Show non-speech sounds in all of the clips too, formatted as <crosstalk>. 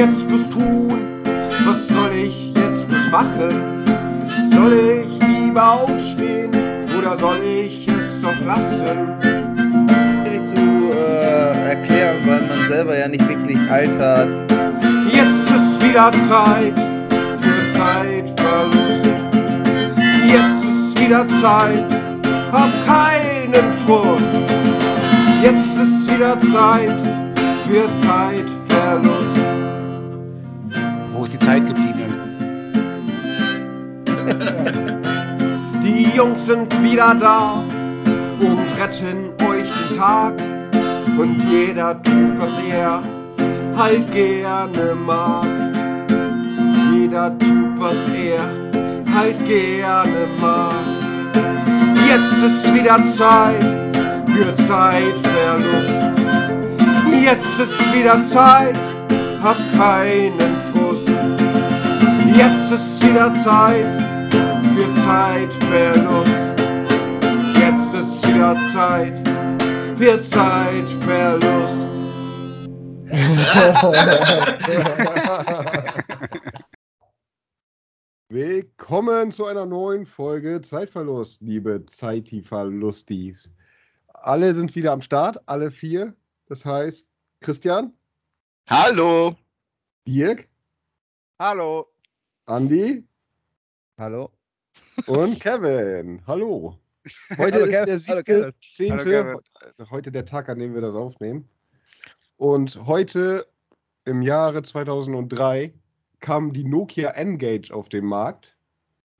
jetzt bloß tun? Was soll ich jetzt bloß machen? Soll ich lieber aufstehen oder soll ich es doch lassen? Schwierig zu äh, erklären, weil man selber ja nicht wirklich altert. Jetzt ist wieder Zeit für Zeitverlust. Jetzt ist wieder Zeit, hab keinen Frust. Jetzt ist wieder Zeit für Zeitverlust. Zeit geblieben? <laughs> Die Jungs sind wieder da und retten euch den Tag. Und jeder tut, was er halt gerne mag. Jeder tut, was er halt gerne mag. Jetzt ist wieder Zeit für Zeitverlust. Jetzt ist wieder Zeit, hab Frust. Jetzt ist wieder Zeit für Zeitverlust. Jetzt ist wieder Zeit für Zeitverlust. <laughs> Willkommen zu einer neuen Folge Zeitverlust, liebe Zeitverlustis. Alle sind wieder am Start, alle vier. Das heißt, Christian, Hallo! Dirk, Hallo. Andi Hallo? und Kevin. Hallo. <laughs> Heute Hallo, ist Kevin. der siebte, zehnte, heute der Tag, an dem wir das aufnehmen. Und heute im Jahre 2003 kam die Nokia N-Gage auf den Markt.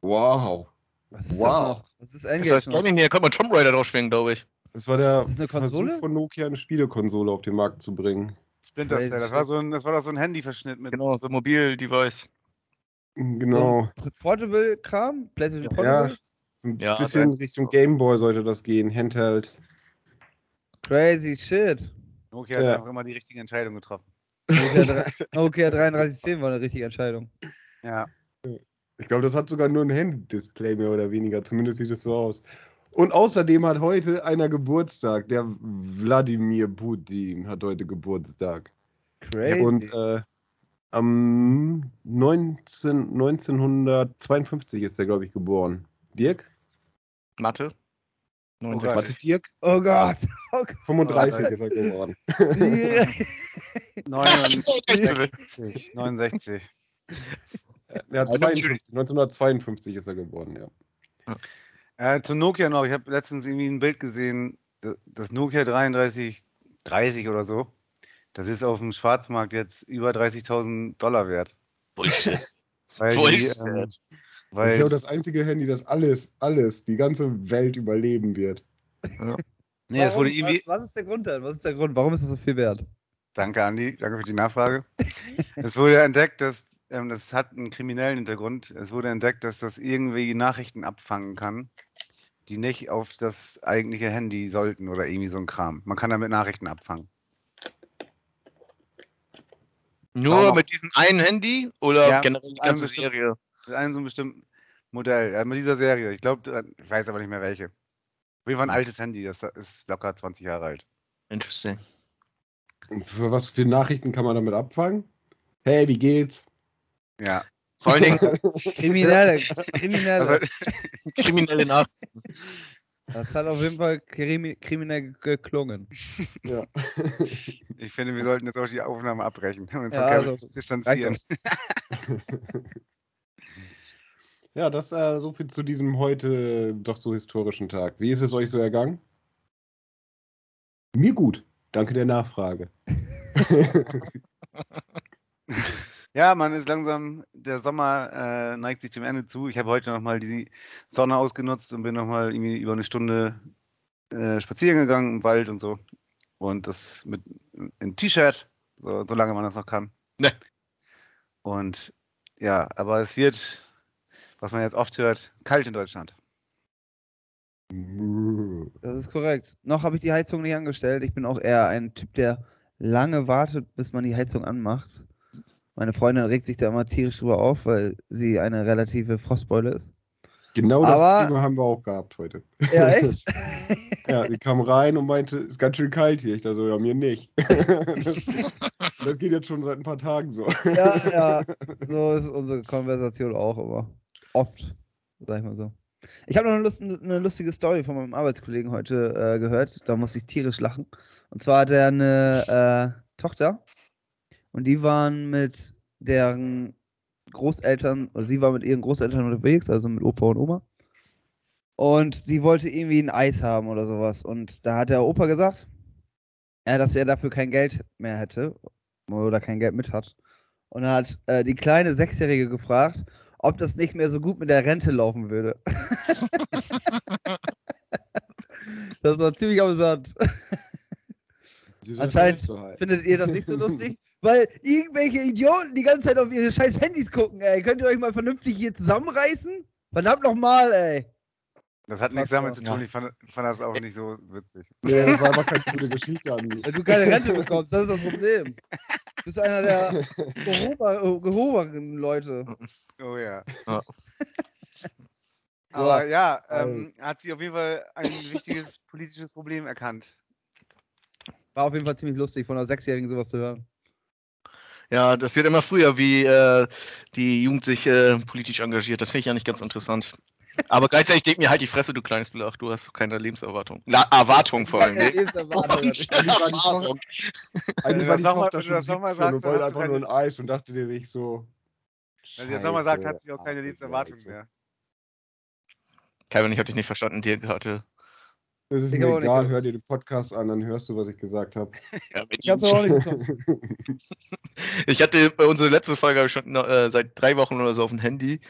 Wow. Was ist Wow. das? Was ist Das Engage heißt, noch? Gaming hier kann man Tomb Raider drauf schwingen, glaube ich. Das war der Ist das eine Konsole? Versuch von Nokia, eine Spielekonsole auf den Markt zu bringen. Splinter Cell. Das war, so ein, das war doch so ein Handyverschnitt mit. Genau, so ein Mobil-Device. Genau. So Portable-Kram? PlayStation Ja, Portable? so ein Ja, bisschen Richtung Gameboy sollte das gehen, Handheld. Crazy shit. Nokia hat Ja. einfach immer die richtige Entscheidung getroffen. Nokia 3310 <laughs> war eine richtige Entscheidung. Ja. Ich glaube, das hat sogar nur ein Handy-Display mehr oder weniger. Zumindest sieht es so aus. Und außerdem hat heute einer Geburtstag. Der Wladimir Putin hat heute Geburtstag. Crazy. Und äh, am 19, 1952 ist er, glaube ich, geboren. Dirk? Mathe. Oh 69. Warte, Dirk? oh Gott. <laughs> Oh Gott. 35 ist er geworden. 69. 69. Er hat 52, 1952 ist er geboren, ja. Äh, zu Nokia noch. Ich habe letztens irgendwie ein Bild gesehen. das- Das Nokia 3330 oder so. Das ist auf dem Schwarzmarkt jetzt über 30.000 Dollar wert. Bullshit. <laughs> Weil, die, Bullshit. ähm, Ich weil glaube, das einzige Handy, das alles, alles, die ganze Welt überleben wird. <laughs> nee, das wurde Warum- irgendwie. was, was ist der Grund dann? Was ist der Grund? Warum ist das so viel wert? Danke, Andi. Danke für die Nachfrage. <laughs> es wurde entdeckt, dass ähm, das hat einen kriminellen Hintergrund. Es wurde entdeckt, dass das irgendwie Nachrichten abfangen kann, die nicht auf das eigentliche Handy sollten oder irgendwie so ein Kram. Man kann damit Nachrichten abfangen. Nur Warum? mit diesem einen Handy oder Ja, generell die ganze Serie? Mit einem so einem bestimmten Modell, äh, mit dieser Serie. Ich glaube, ich weiß aber nicht mehr welche. Auf jeden Fall ein altes Handy, das ist locker 20 Jahre alt. Interesting. Und für was für Nachrichten kann man damit abfangen? Hey, wie geht's? Ja. Vor allen Dingen Kriminelle. <laughs> <laughs> Kriminelle. Also, kriminelle Nachrichten. <laughs> Das hat auf jeden Fall krimi kriminell geklungen. Ja. <laughs> ich finde, wir sollten jetzt auch die Aufnahme abbrechen und uns Ja, also, distanzieren. <laughs> ja, das äh, so viel zu diesem heute doch so historischen Tag. Wie ist es euch so ergangen? Mir gut. Danke der Nachfrage. <laughs> Ja, man ist langsam, der Sommer äh, neigt sich dem Ende zu. Ich habe heute nochmal die Sonne ausgenutzt und bin nochmal irgendwie über eine Stunde äh, spazieren gegangen im Wald und so. Und das mit im T-Shirt, so, solange man das noch kann. Ne. Und ja, aber es wird, was man jetzt oft hört, kalt in Deutschland. Das ist korrekt. Noch habe ich die Heizung nicht angestellt. Ich bin auch eher ein Typ, der lange wartet, bis man die Heizung anmacht. Meine Freundin regt sich da immer tierisch drüber auf, weil sie eine relative Frostbeule ist. Genau das Aber- Thema haben wir auch gehabt heute. Ja, echt? <laughs> Ja, sie kam rein und meinte, ist ganz schön kalt hier. Ich dachte so, ja, mir nicht. <laughs> Das geht jetzt schon seit ein paar Tagen so. Ja, <laughs> ja. So ist unsere Konversation auch immer. Oft, sag ich mal so. Ich habe noch eine, Lust, eine, lustige Story von meinem Arbeitskollegen heute äh, gehört. Da musste ich tierisch lachen. Und zwar hat er eine äh, Tochter und die waren mit deren Großeltern, oder sie war mit ihren Großeltern unterwegs, also mit Opa und Oma. Und sie wollte irgendwie ein Eis haben oder sowas. Und da hat der Opa gesagt, ja, dass er dafür kein Geld mehr hätte oder kein Geld mit hat. Und er hat äh, die kleine Sechsjährige gefragt, ob das nicht mehr so gut mit der Rente laufen würde. <laughs> das war ziemlich amüsant. Anscheinend findet ihr das nicht so lustig, <laughs> weil irgendwelche Idioten die ganze Zeit auf ihre scheiß Handys gucken, ey. Könnt ihr euch mal vernünftig hier zusammenreißen? Verdammt nochmal, ey. Das hat nichts damit zu tun. Ich fand, fand das auch nicht so witzig. Nee, das war einfach keine gute <laughs> Geschichte an Wenn du keine Rente bekommst, das ist das Problem. Du bist einer der gehobenen Leute. Oh ja. Ja. Aber ja, ähm, hat sie auf jeden Fall ein wichtiges politisches Problem erkannt. War auf jeden Fall ziemlich lustig, von einer Sechsjährigen sowas zu hören. Ja, das wird immer früher, wie äh, die Jugend sich äh, politisch engagiert. Das finde ich ja nicht ganz interessant. Aber gleichzeitig denk mir halt die Fresse, du kleines Blach, du hast doch keine Lebenserwartung. Na, Erwartung vor allem. Keine <laughs> ne? Lebenserwartung. Und Erwartung. Eigentlich Wenn du war die das nochmal- Tochter schon das nochmal 17 und sagst, dann wollte einfach nur ein Eis und dachte dir sich so. Wenn sie jetzt nochmal sagt, hat sie auch keine Lebenserwartung mehr. Kevin, ich habe dich nicht verstanden, dir hatte. Das ist Ich mir egal, hör dir den Podcast an, dann hörst du, was ich gesagt habe. <laughs> Ja, Ich hab's aber auch nicht. <laughs> Ich hatte bei unserer letzten Folge schon äh, seit drei Wochen oder so auf dem Handy.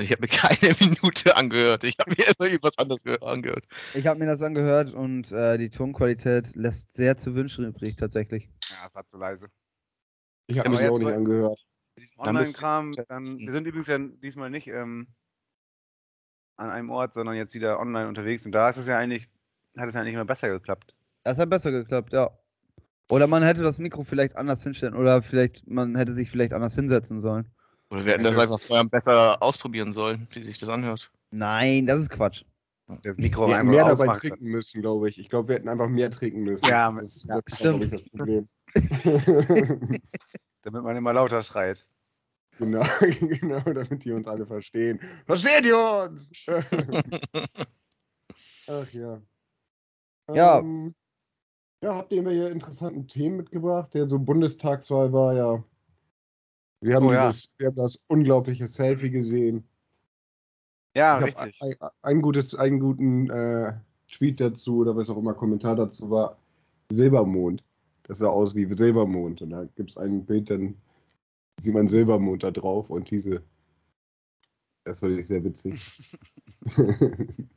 Ich habe mir keine <laughs> Minute angehört. Ich habe mir immer irgendwas anderes ge- angehört. Ich habe mir das angehört und äh, die Tonqualität lässt sehr zu wünschen übrig, tatsächlich. Ja, es war zu leise. Ich habe Ja, mir auch nicht angehört. Mit diesem Online-Kram, dann, wir sind übrigens ja diesmal nicht ähm, an einem Ort, sondern jetzt wieder online unterwegs und da ist es ja eigentlich, hat es ja eigentlich immer besser geklappt. Das hat besser geklappt, ja. Oder man hätte das Mikro vielleicht anders hinstellen oder vielleicht, man hätte sich vielleicht anders hinsetzen sollen. Oder wir hätten das einfach vorher besser ausprobieren sollen, wie sich das anhört. Nein, das ist Quatsch. Das Mikro Wir hätten einfach mehr dabei ausmacht. trinken müssen, glaube ich. Ich glaube, wir hätten einfach mehr trinken müssen. Ja, das, ja, das ist, stimmt. das Problem. <laughs> Damit man immer lauter schreit. genau, <laughs> genau, damit die uns alle verstehen. Versteht ihr uns? <laughs> Ach ja. Ja. Ähm, ja, habt ihr immer hier interessanten Themen mitgebracht? Der so Bundestagswahl war ja. Wir haben, Oh ja. dieses, wir haben das unglaubliche Selfie gesehen. Ja, ich richtig. ein, ein gutes, einen guten äh, Tweet dazu oder was auch immer Kommentar dazu war. Silbermond. Das sah aus wie Silbermond. Und da gibt es ein Bild, dann sieht man Silbermond da drauf und diese. Das fand ich sehr witzig. <laughs>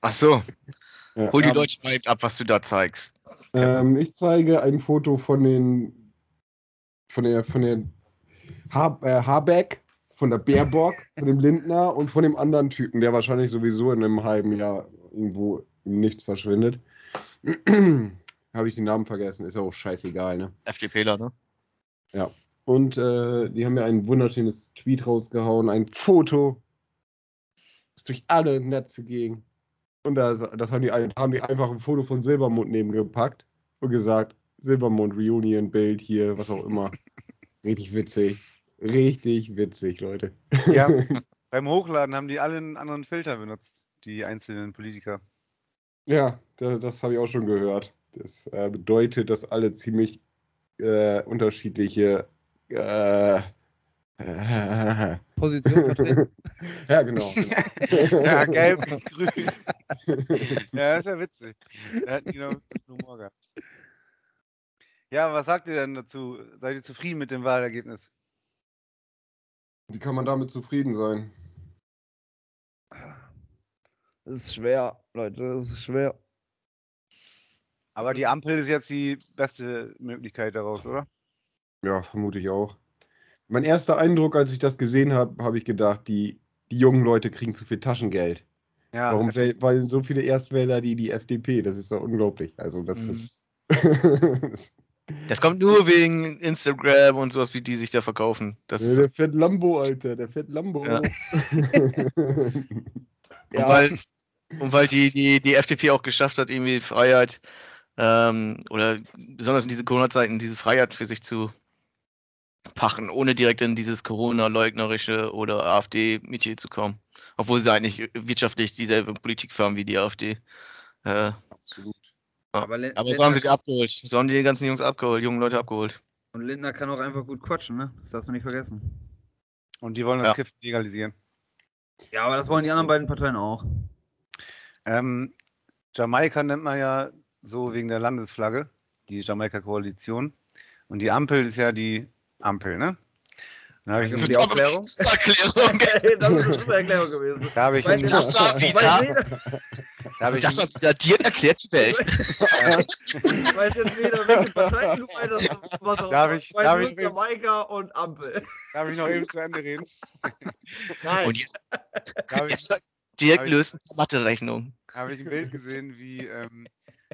Ach so, ja, hol die ähm, Leute mal ab, was du da zeigst. Ähm, ich zeige ein Foto von den von der von der ha äh, Habeck, von der Baerbock, <laughs> von dem Lindner und von dem anderen Typen, der wahrscheinlich sowieso in einem halben Jahr irgendwo im Nichts verschwindet. <clears throat> Habe ich den Namen vergessen, ist ja auch scheißegal, ne? FDPler, ne? Und äh, die haben mir ein wunderschönes Tweet rausgehauen, ein Foto, das durch alle Netze ging. Und das, das haben, die, haben die einfach ein Foto von Silbermond nebengepackt und gesagt, Silbermond Reunion Bild hier, was auch immer. <laughs> Richtig witzig. Richtig witzig, Leute. Ja, <laughs> beim Hochladen haben die alle einen anderen Filter benutzt, die einzelnen Politiker. Ja, das, das habe ich auch schon gehört. Das äh, bedeutet, dass alle ziemlich äh, unterschiedliche äh, Position vertreten. <laughs> ja, genau. genau. <laughs> Ja, gelb, grün. Ja, das ist ja witzig. Er hat genau das Humor gehabt. Ja, was sagt ihr denn dazu? Seid ihr zufrieden mit dem Wahlergebnis? Wie kann man damit zufrieden sein? Das ist schwer, Leute, das ist schwer. Aber die Ampel ist jetzt die beste Möglichkeit daraus, oder? Ja, vermute ich auch. Mein erster Eindruck, als ich das gesehen habe, habe ich gedacht, die, die jungen Leute kriegen zu viel Taschengeld. Ja, Warum wählen weil so viele Erstwähler die die FDP? Das ist doch unglaublich. Also das Mhm. ist. <laughs> Das kommt nur wegen Instagram und sowas, wie die sich da verkaufen. Das Ja, ist der fährt Lambo, Alter, der fährt Lambo. Ja. <laughs> Ja. Und weil, und weil die, die, die FDP auch geschafft hat, irgendwie Freiheit ähm, oder besonders in diese Corona-Zeiten diese Freiheit für sich zu pachen, ohne direkt in dieses Corona-leugnerische oder AfD-Metier zu kommen. Obwohl sie eigentlich wirtschaftlich dieselbe Politik fahren wie die AfD. Äh, Absolut. Aber, Lin- aber so Lindner, haben sie die abgeholt. So haben die ganzen Jungs abgeholt, jungen Leute abgeholt. und Lindner kann auch einfach gut quatschen, ne? Das darfst du nicht vergessen. Und die wollen das Ja. Kiffen legalisieren. Ja, aber das wollen die anderen beiden Parteien auch. Ähm, Jamaika nennt man ja so wegen der Landesflagge, die Jamaika-Koalition. Und die Ampel ist ja die Ampel, ne? Da habe ich, Das einen- ist die Aufklärung? Erklärung. <laughs> das ist eine super Erklärung gewesen. da habe ich, Weiß einen- jeder- Das war wieder. da habe ich, Das hat wieder dir erklärt die Welt. <laughs> weiß jetzt jeder, welche Partei du meinst, was auch Darf immer. ich- darf ich? Jamaika und Ampel. darf ich noch eben zu Ende reden? Nein. Und jetzt, Da habe ich, jetzt direkt Hab ich- lösen Mathe-Rechnung. habe ich ein Bild gesehen, wie ähm,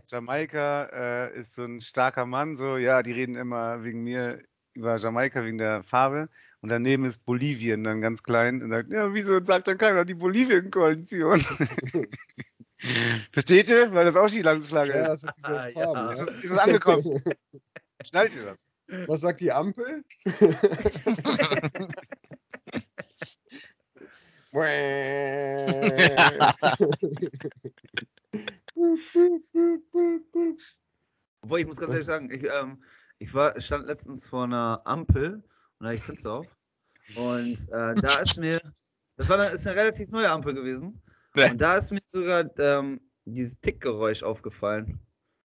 Jamaika äh, ist so ein starker Mann, so, ja, die reden immer wegen mir über Jamaika wegen der Farbe. Und daneben ist Bolivien dann ganz klein und sagt, ja, wieso sagt dann keiner die Bolivien-Koalition? <laughs> Versteht ihr? Weil das auch die Landesflagge Ja, ist. das ist diese Ah, ja. Farben. Ist Ja. ist es angekommen? <laughs> Schnallt ihr das? Was sagt die Ampel? <laughs> Obwohl, ich muss ganz ehrlich sagen, ich, ähm, ich war, stand letztens vor einer Ampel und da hatte ich Fenster auf. Und äh, da ist mir, das war eine, ist eine relativ neue Ampel gewesen. Und da ist mir sogar ähm, dieses Tickgeräusch aufgefallen.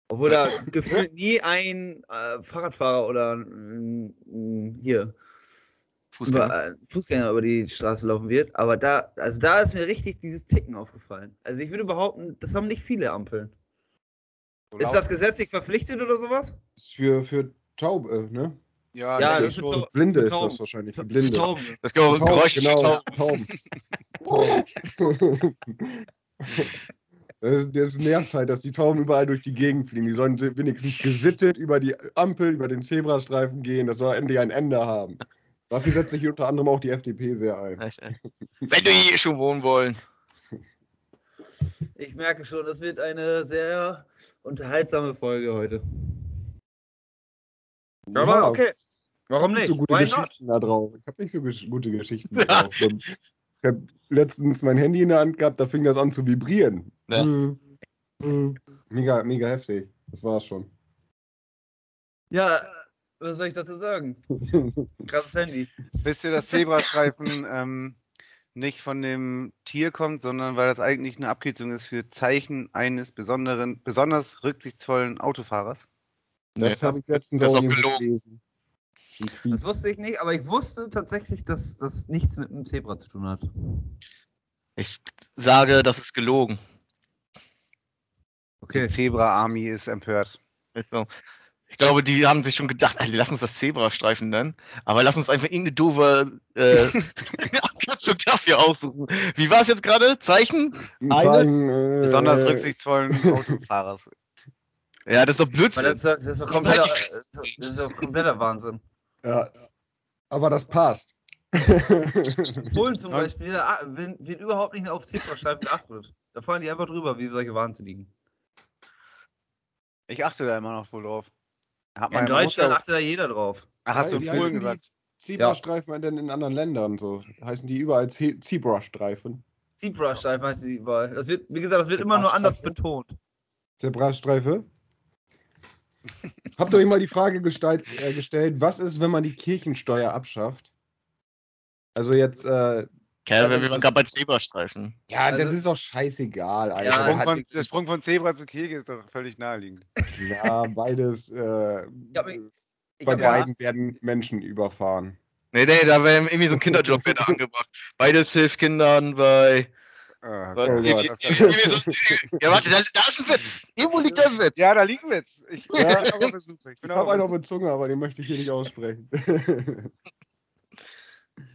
Obwohl da <laughs> gefühlt nie ein äh, Fahrradfahrer oder mm, hier Fußgänger. über, äh, Fußgänger über die Straße laufen wird. Aber da, also da ist mir richtig dieses Ticken aufgefallen. Also ich würde behaupten, das haben nicht viele Ampeln. So Ist das gesetzlich verpflichtet oder sowas? ist für, für Taube, ne? Ja, Ja, das ist schon. so- Blinde für ist Tauben. das wahrscheinlich. Für Für Blinde. Tauben. Das Ge- Geräusch ist genau, Tauben. Tauben. Das, ist- das nervt halt, dass die Tauben überall durch die Gegend fliegen. Die sollen wenigstens gesittet über die Ampel, über den Zebrastreifen gehen. Das soll endlich ein Ende haben. Dafür setzt sich unter anderem auch die FDP sehr ein. Wenn du hier schon wohnen wollen. Ich merke schon, es wird eine sehr unterhaltsame Folge heute. Aber Ja, okay. Warum nicht? so gute Why not? Geschichten da drauf. Ich habe nicht so gute Geschichten da drauf. <laughs> Und ich habe letztens mein Handy in der Hand gehabt, da fing das an zu vibrieren. Ja. Äh, äh, Mega, mega heftig. Das war's schon. Ja, was soll ich dazu sagen? <laughs> Krasses Handy. Wisst ihr, dass Zebrastreifen ähm, nicht von dem Tier kommt, sondern weil das eigentlich eine Abkürzung ist für Zeichen eines besonderen, besonders rücksichtsvollen Autofahrers? Das Nee, habe ich letztens auch gelesen. Das wusste ich nicht, aber ich wusste tatsächlich, dass das nichts mit einem Zebra zu tun hat. Ich sage, das ist gelogen. Okay. Die Zebra-Army ist empört. Ist so. Ich glaube, die haben sich schon gedacht, ey, lass uns das Zebrastreifen nennen, aber lass uns einfach irgendeine doofe äh, <laughs> Abkürzung dafür aussuchen. Wie war es jetzt gerade? Zeichen? Ein Eines? Äh, Besonders rücksichtsvollen Autofahrers. Ja, das ist doch Blödsinn. das, ist doch- das, ist doch kompletter, das ist doch- das ist doch kompletter Wahnsinn. Ja, aber das passt. <laughs> Polen zum. Beispiel, da wird, wird überhaupt nicht auf Zebrastreifen geachtet. Da fallen die einfach drüber, wie solche liegen. Ich achte da immer noch wohl drauf. Hat Ja, in Deutschland Mutter- achtet da jeder drauf. Ach, hast du in Polen heißen gesagt? Zebrastreifen denn in anderen Ländern so? Heißen die überall Ze Zebrastreifen? Zebrastreifen heißt die überall. Das wird, wie gesagt, das wird immer nur anders betont. Zebrastreife? Habt ihr euch mal die Frage gestalt, äh, gestellt, was ist, wenn man die Kirchensteuer abschafft? Also jetzt, äh, Kevin, wir waren gerade bei Zebrastreifen. ja, das Also- ist doch scheißegal, Alter. Ja, Der Sprung, von, der Sprung von Zebra zu Kegel ist doch völlig naheliegend. ja, beides, äh, Ich hab mich- Ich bei hab ja, beiden werden Menschen überfahren. Nee, nee, da wäre irgendwie so ein Kinderjob <laughs> wird da angebracht. Beides hilft Kindern bei. Ah, Oh Gott, so, ja, warte, da, da ist ein Witz. Irgendwo liegt der Witz. Ja, da liegt ein Witz. Ich bin <laughs> Ja. Ich Ich habe auf einen auf der Zunge, aber den möchte ich hier nicht aussprechen.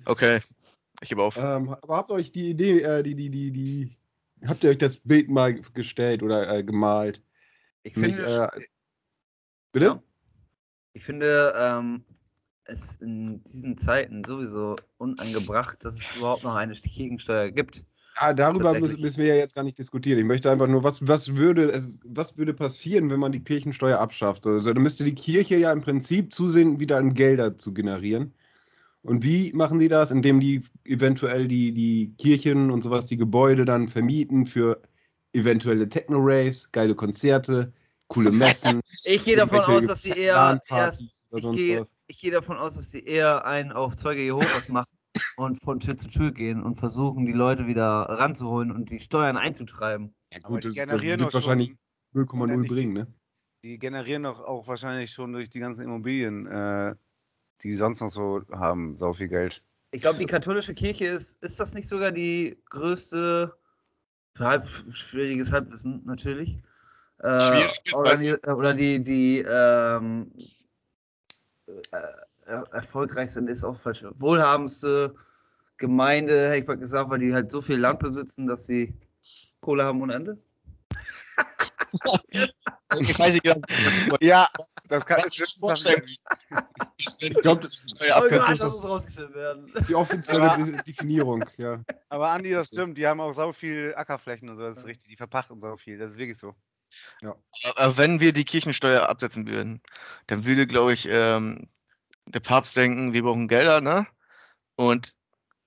Okay, ich gebe auf. ähm, aber habt ihr euch die Idee, äh, die, die, die, die, habt ihr euch das Bild mal gestellt oder äh, gemalt? ich Mich, finde, äh, bitte? Ja. ich finde ähm, es in diesen Zeiten sowieso unangebracht, dass es überhaupt noch eine Gegensteuer gibt. Ah, darüber müssen, wir ja jetzt gar nicht diskutieren. Ich möchte einfach nur, was, was, würde, es, was würde passieren, wenn man die Kirchensteuer abschafft? Also, dann müsste die Kirche ja im Prinzip zusehen, wieder an Gelder zu generieren. Und wie machen die das? Indem die eventuell die, die Kirchen und sowas, die Gebäude dann vermieten für eventuelle Techno-Raves, geile Konzerte, coole Messen. <laughs> Ich gehe davon aus, dass sie eher erst. Ich gehe, was. ich gehe davon aus, dass sie eher einen auf Zeuge Jehovas machen und von Tür zu Tür gehen und versuchen, die Leute wieder ranzuholen und die Steuern einzutreiben. Ja, Aber gut, die das, das generieren wird doch wahrscheinlich schon, 0,0 unendlich- bringen, ne? die generieren doch auch wahrscheinlich schon durch die ganzen Immobilien, äh, die sonst noch so haben, sau viel Geld. Ich glaube, die katholische Kirche ist, ist das nicht sogar die größte, für halb, schwieriges Halbwissen natürlich, äh, oder die, oder die, die ähm, äh, er- erfolgreichste ist auch falsch, wohlhabendste Gemeinde, hätte ich mal gesagt, weil die halt so viel Land besitzen, dass sie Kohle haben ohne Ende. <laughs> Ich weiß nicht Ja, das kann ich mir vorstellen. Ich glaube, das ist Ja, muss rausgestellt werden. die offizielle De Definierung, ja. Aber Andi, das stimmt, die haben auch sau viel Ackerflächen und so, das ist richtig, die verpachten sau viel, das ist wirklich so. Aber wenn wir die Kirchensteuer absetzen würden, dann würde, glaube ich, ähm, der Papst denken, wir brauchen Gelder, ne? Und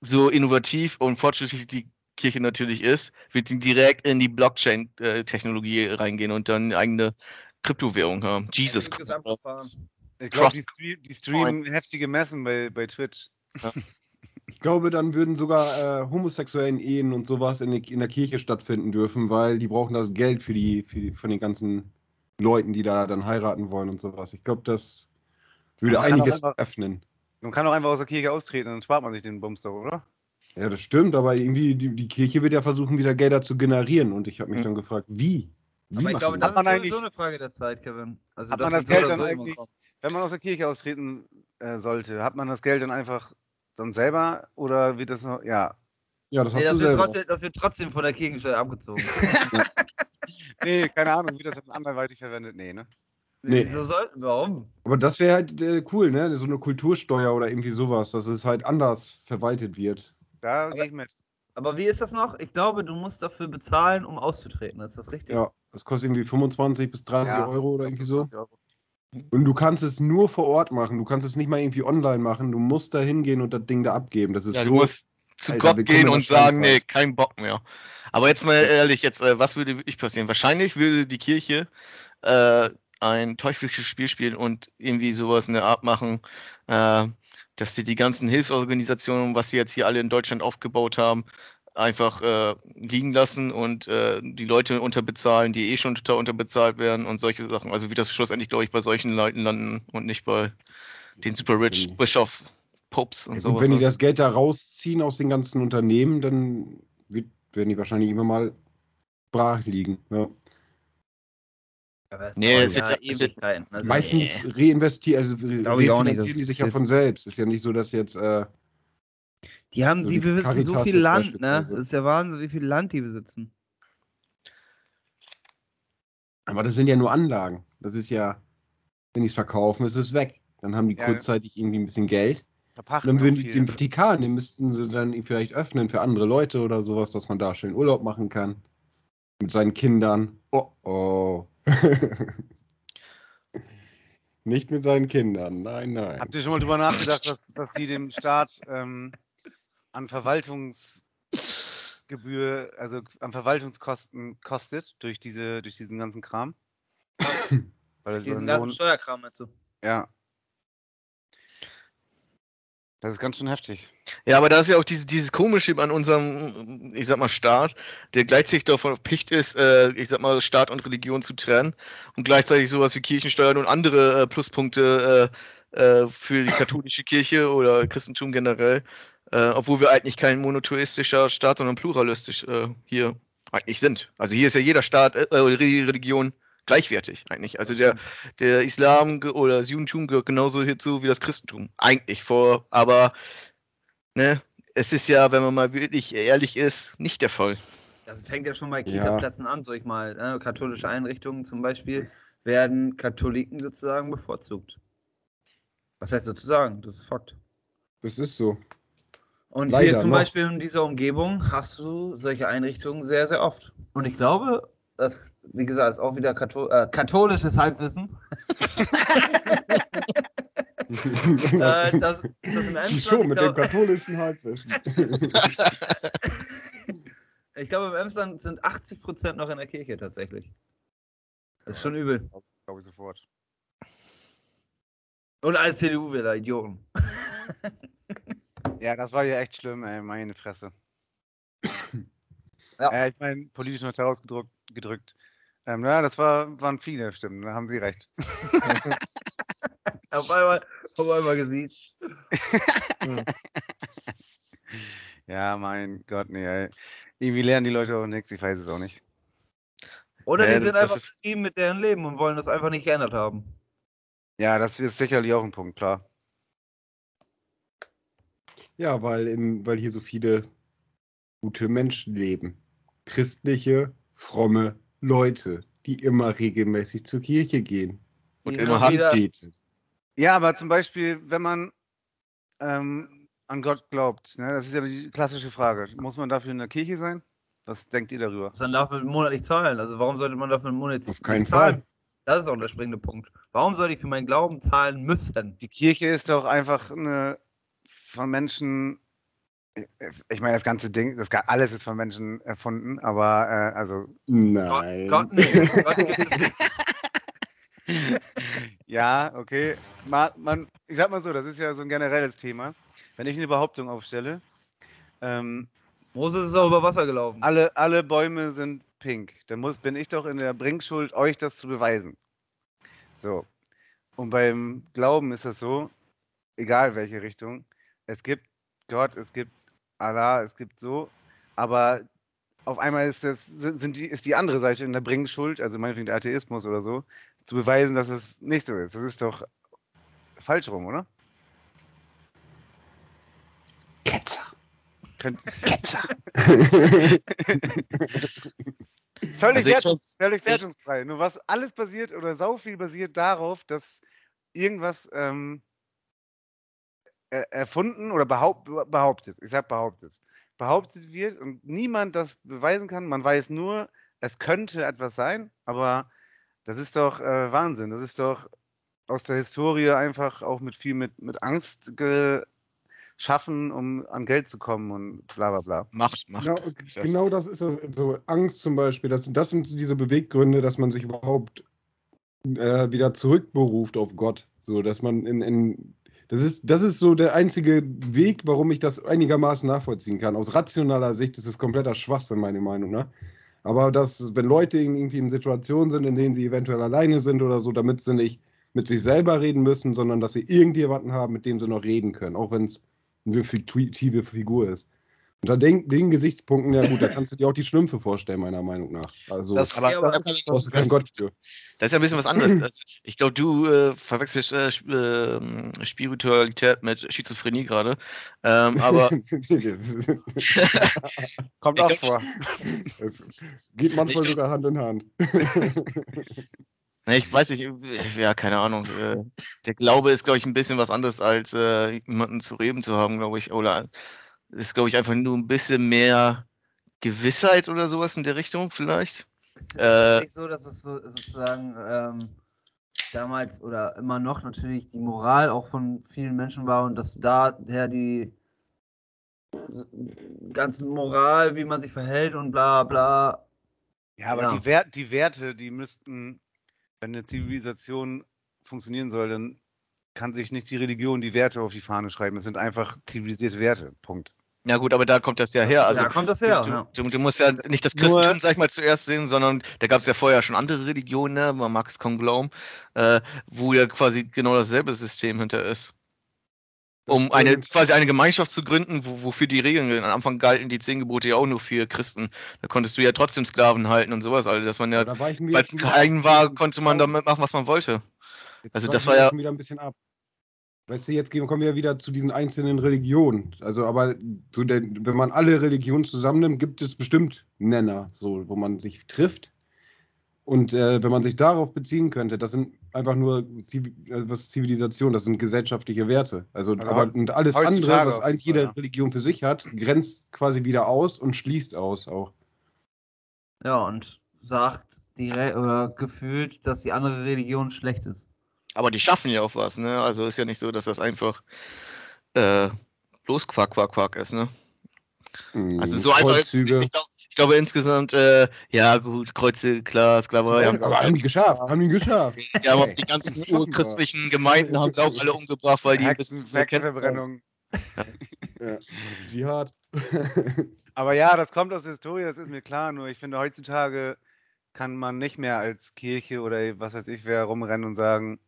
so innovativ und fortschrittlich die Kirche natürlich ist, wird sie direkt in die Blockchain-Technologie reingehen und dann eine eigene Kryptowährung haben. Jesus Gesamtverfahren. Ich glaube, Cross- die, stream, die streamen heftige Messen bei, bei Twitch. <laughs> Ich glaube, dann würden sogar äh, homosexuellen Ehen und sowas in, die, in der Kirche stattfinden dürfen, weil die brauchen das Geld für die, für die von den ganzen Leuten, die da dann heiraten wollen und sowas. Ich glaube, das würde einiges einfach- öffnen. Man kann auch einfach aus der Kirche austreten, dann spart man sich den Bums doch, oder? Ja, das stimmt, aber irgendwie die, die Kirche wird ja versuchen, wieder Gelder zu generieren und ich habe mich Mhm. dann gefragt, wie? wie Aber ich glaube, das ist eigentlich- eine Frage der Zeit, Kevin. Also Hat man wird das Geld so dann so eigentlich-. Wenn man aus der Kirche austreten äh, sollte, hat man das Geld dann einfach dann selber oder wird das noch, ja. ja, das hast Nee, du das, wird selber. trotzdem, das wird trotzdem von der Kirchensteuer abgezogen. <laughs> Nee, keine Ahnung, wird das dann anderweitig verwendet? Nee, ne? Nee. Wieso soll, warum? Aber das wäre halt äh, cool, ne? So eine Kultursteuer oder irgendwie sowas, dass es halt anders verwaltet wird. Da Aber- gehe ich mit. Aber wie ist das noch? Ich glaube, du musst dafür bezahlen, um auszutreten. Ist das richtig? Ja, das kostet irgendwie 25 bis 30 Ja, Euro oder irgendwie so. 25 Euro. Und du kannst es nur vor Ort machen. Du kannst es nicht mal irgendwie online machen. Du musst da hingehen und das Ding da abgeben. Das ist Ja, so. du musst zu Alter, Gott gehen und sagen, nee, kein Bock mehr. Aber jetzt mal ehrlich, jetzt, äh, was würde wirklich passieren? Wahrscheinlich würde die Kirche äh, ein teuflisches Spiel spielen und irgendwie sowas in der Art machen, äh, dass sie die ganzen Hilfsorganisationen, was sie jetzt hier alle in Deutschland aufgebaut haben, einfach äh, liegen lassen und äh, die Leute unterbezahlen, die eh schon total unterbezahlt werden und solche Sachen. Also wie das schlussendlich, glaube ich, bei solchen Leuten landen und nicht bei den super rich Bischofs, Popes und Ja, sowas. gut, wenn die das Geld da rausziehen aus den ganzen Unternehmen, dann wird, werden die wahrscheinlich immer mal brach liegen. Ja. Aber es Nee, es wird ja wird- Ewigkeiten. Also, Meistens reinvestieren, also Glaube ich auch nicht, refinanzieren das die sich ja von selbst. Ist ja nicht so, dass jetzt. Äh, Die haben, So die wie besitzen so Caritas viel jetzt Land, ne? Das ist ja Wahnsinn, wie viel Land die besitzen. aber das sind ja nur Anlagen. Das ist ja, wenn die es verkaufen, ist es weg. Dann haben die Ja. kurzzeitig irgendwie ein bisschen Geld. Verpachten Und dann würden die viel. den Vatikan, den müssten sie dann vielleicht öffnen für andere Leute oder sowas, dass man da schön Urlaub machen kann. Mit seinen Kindern. Oh oh. <laughs> Nicht mit seinen Kindern, nein, nein. Habt ihr schon mal drüber nachgedacht, dass, dass die dem Staat ähm, an Verwaltungsgebühr, also an Verwaltungskosten kostet durch diese, durch diesen ganzen Kram? <laughs> Weil Diesen ganzen Lohn- Steuerkram dazu. ja. Das ist ganz schön heftig. Ja, aber da ist ja auch diese, dieses Komische an unserem, ich sag mal, Staat, der gleichzeitig davon erpicht ist, äh, ich sag mal, Staat und Religion zu trennen und gleichzeitig sowas wie Kirchensteuern und andere äh, Pluspunkte äh, äh, für die katholische Kirche oder Christentum generell, äh, obwohl wir eigentlich kein monotheistischer Staat, sondern pluralistisch äh, hier eigentlich sind. Also hier ist ja jeder Staat äh, oder die Religion gleichwertig eigentlich. Also der, der Islam oder das Judentum gehört genauso hierzu wie das Christentum. Eigentlich vor, aber ne, es ist ja, wenn man mal wirklich ehrlich ist, nicht der Fall. Das fängt ja schon bei Ja. Kita-Plätzen an, sag ich mal. Ne? Katholische Einrichtungen zum Beispiel werden Katholiken sozusagen bevorzugt. Was heißt sozusagen? Das ist Fakt. Das ist so. Und Leider hier zum noch. Beispiel in dieser Umgebung hast du solche Einrichtungen sehr, sehr oft. Und ich glaube, das, wie gesagt, ist auch wieder Katho äh, katholisches Halbwissen, <laughs> äh, dass, dass im Emsland, ich mit dem glaube, katholischen Halbwissen. <laughs> ich glaube, im Emsland sind 80% noch in der Kirche tatsächlich. Das ist schon übel. Glaube ich sofort. Und als CDU-Wähler, Idioten. <laughs> Ja, das war ja echt schlimm, ey, meine Fresse. Ja. Äh, ich meine, politisch noch herausgedrückt. Gedrückt. Ähm, ja, das war, waren viele Stimmen, da haben Sie recht. <laughs> Auf einmal, auf einmal gesiezt. <laughs> Ja, mein Gott, nee, ey. Irgendwie lernen die Leute auch nichts, ich weiß es auch nicht. Oder Ja, die sind das einfach zufrieden mit deren Leben und wollen das einfach nicht geändert haben. Ja, das ist sicherlich auch ein Punkt, klar. Ja, weil, in, weil hier so viele gute Menschen leben. Christliche, fromme Leute, die immer regelmäßig zur Kirche gehen. Und immer Handbeten. Ja, aber zum Beispiel, wenn man ähm, an Gott glaubt, ne, das ist ja die klassische Frage. Muss man dafür in der Kirche sein? Was denkt ihr darüber? Dann darf man monatlich zahlen. Also warum sollte man dafür monatlich Auf keinen zahlen? Fall. Das ist auch der springende Punkt. Warum soll ich für meinen Glauben zahlen müssen? Die Kirche ist doch einfach eine von Menschen. Ich meine, das ganze Ding, das alles ist von Menschen erfunden, aber äh, also Nein. Gott, Gott. <laughs> Gott gibt es nicht. ja, okay. Ma, man, ich sag mal so, das ist ja so ein generelles Thema. Wenn ich eine Behauptung aufstelle, ähm, Moses ist auch über Wasser gelaufen. alle, alle Bäume sind pink, dann muss, bin ich doch in der Bringschuld, euch das zu beweisen. So. Und beim Glauben ist das so, egal welche Richtung, es gibt Gott, es gibt Allah, es gibt so, aber auf einmal ist das, sind die, ist die andere Seite in der Bringschuld, also meinetwegen der Atheismus oder so, zu beweisen, dass es nicht so ist. Das ist doch falsch rum, oder? Ketzer. Könnt, Ketzer. <laughs> Völlig, Also wertungs völlig wertungsfrei. Nur was alles basiert oder sau viel basiert darauf, dass irgendwas ähm, erfunden oder behaupt, behauptet, ich sag behauptet, behauptet wird und niemand das beweisen kann. Man weiß nur, es könnte etwas sein, aber das ist doch äh, Wahnsinn. Das ist doch aus der Historie einfach auch mit viel mit, mit Angst geschaffen, um an Geld zu kommen und bla bla bla. Macht, macht. Genau, genau das ist das. So Angst zum Beispiel. Das, das sind diese Beweggründe, dass man sich überhaupt äh, wieder zurückberuft auf Gott. So, dass man in, in das ist, das ist so der einzige Weg, warum ich das einigermaßen nachvollziehen kann. Aus rationaler Sicht ist es kompletter Schwachsinn, meine Meinung nach. Aber dass, wenn Leute irgendwie in Situationen sind, in denen sie eventuell alleine sind oder so, damit sie nicht mit sich selber reden müssen, sondern dass sie irgendjemanden haben, mit dem sie noch reden können, auch wenn es eine fiktive Figur ist. Unter den, den Gesichtspunkten, ja gut, da kannst du dir auch die Schlümpfe vorstellen, meiner Meinung nach. Also, Das, aber- das- das, du keinen Gott für. das ist ja ein bisschen was anderes. <clears throat> Also, ich glaube, du äh, verwechselst äh, ähm, Spiritualität mit Schizophrenie gerade. Ähm, aber <laughs> das, <laughs> Kommt auch vor. das geht manchmal sogar Hand in Hand. <laughs> Ne, ich weiß nicht, ja, keine Ahnung. Äh, der Glaube ist, glaube ich, ein bisschen was anderes, als äh, jemanden zu reden zu haben, glaube ich. Oder ist, glaube ich, einfach nur ein bisschen mehr Gewissheit oder sowas in der Richtung, vielleicht. Es ist Äh, nicht so, dass es so, sozusagen ähm, damals oder immer noch natürlich die Moral auch von vielen Menschen war und dass daher die ganzen Moral, wie man sich verhält und bla bla. Ja, aber Ja. Die, Wert, die Werte, die müssten, wenn eine Zivilisation funktionieren soll, dann kann sich nicht die Religion die Werte auf die Fahne schreiben. Es sind einfach zivilisierte Werte. Punkt. Ja gut, aber da kommt das ja her. Also da kommt das her. du, ja. du, du musst ja nicht das Nur- Christentum, sag ich mal, zuerst sehen, sondern da gab es ja vorher schon andere Religionen, ne? man mag es kaum glauben, äh, wo ja quasi genau dasselbe System hinter ist. Um eine quasi eine Gemeinschaft zu gründen, wo, wofür die Regeln gelten. Am Anfang galten die zehn Gebote ja auch nur für Christen. Da konntest du ja trotzdem Sklaven halten und sowas. Also, dass man ja, da weil es klein war, konnte man damit machen, was man wollte. Jetzt also das war ja- wieder ein bisschen ab. Weißt du, jetzt kommen wir ja wieder zu diesen einzelnen Religionen. Also, aber so der, wenn man alle Religionen zusammennimmt, gibt es bestimmt Nenner, so, wo man sich trifft. Und äh, wenn man sich darauf beziehen könnte, das sind einfach nur Zivi äh, was Zivilisation, das sind gesellschaftliche Werte. Also, Also aber, und alles andere, was Fall, jede ja. Religion für sich hat, grenzt quasi wieder aus und schließt aus auch. Ja, und sagt direkt oder gefühlt, dass die andere Religion schlecht ist. Aber die schaffen ja auch was, ne? Also ist ja nicht so, dass das einfach äh, bloß Quack, Quack, Quack ist, ne? Also so einfach ist, ich, Kreuzzüge. glaube, ich glaube insgesamt, äh, ja gut, Kreuze, klar, Sklaverei, haben, aber haben die geschafft, haben die geschafft. haben auch die ganzen urchristlichen Gemeinden haben sie auch alle umgebracht, weil die wer kennt's Hexenverbrennung. Ja. Dschihad. <laughs> <laughs> Aber ja, das kommt aus der Historie, das ist mir klar. Nur ich finde, heutzutage kann man nicht mehr als Kirche oder was weiß ich wer rumrennen und sagen,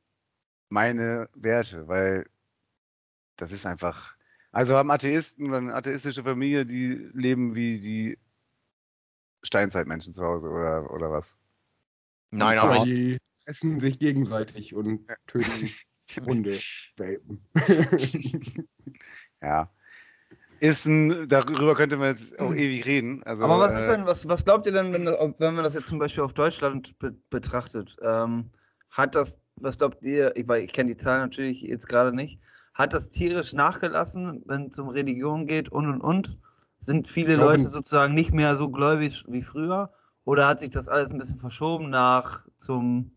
meine Werte, weil das ist einfach. Also haben Atheisten oder eine atheistische Familie, die leben wie die Steinzeitmenschen zu Hause oder, oder was? Nein, aber ich, die essen sich gegenseitig und <laughs> töten Hunde, Welpen. <laughs> Ja. Ist ein, darüber könnte man jetzt auch ewig reden. Also, Aber was äh, ist denn, was, was glaubt ihr denn, wenn, wenn man das jetzt zum Beispiel auf Deutschland be betrachtet? Ähm, hat das, was glaubt ihr, ich, ich kenne die Zahlen natürlich jetzt gerade nicht, hat das tierisch nachgelassen, wenn es um Religion geht und und und? Sind viele glaube Leute sozusagen nicht mehr so gläubig wie früher? Oder hat sich das alles ein bisschen verschoben nach zum,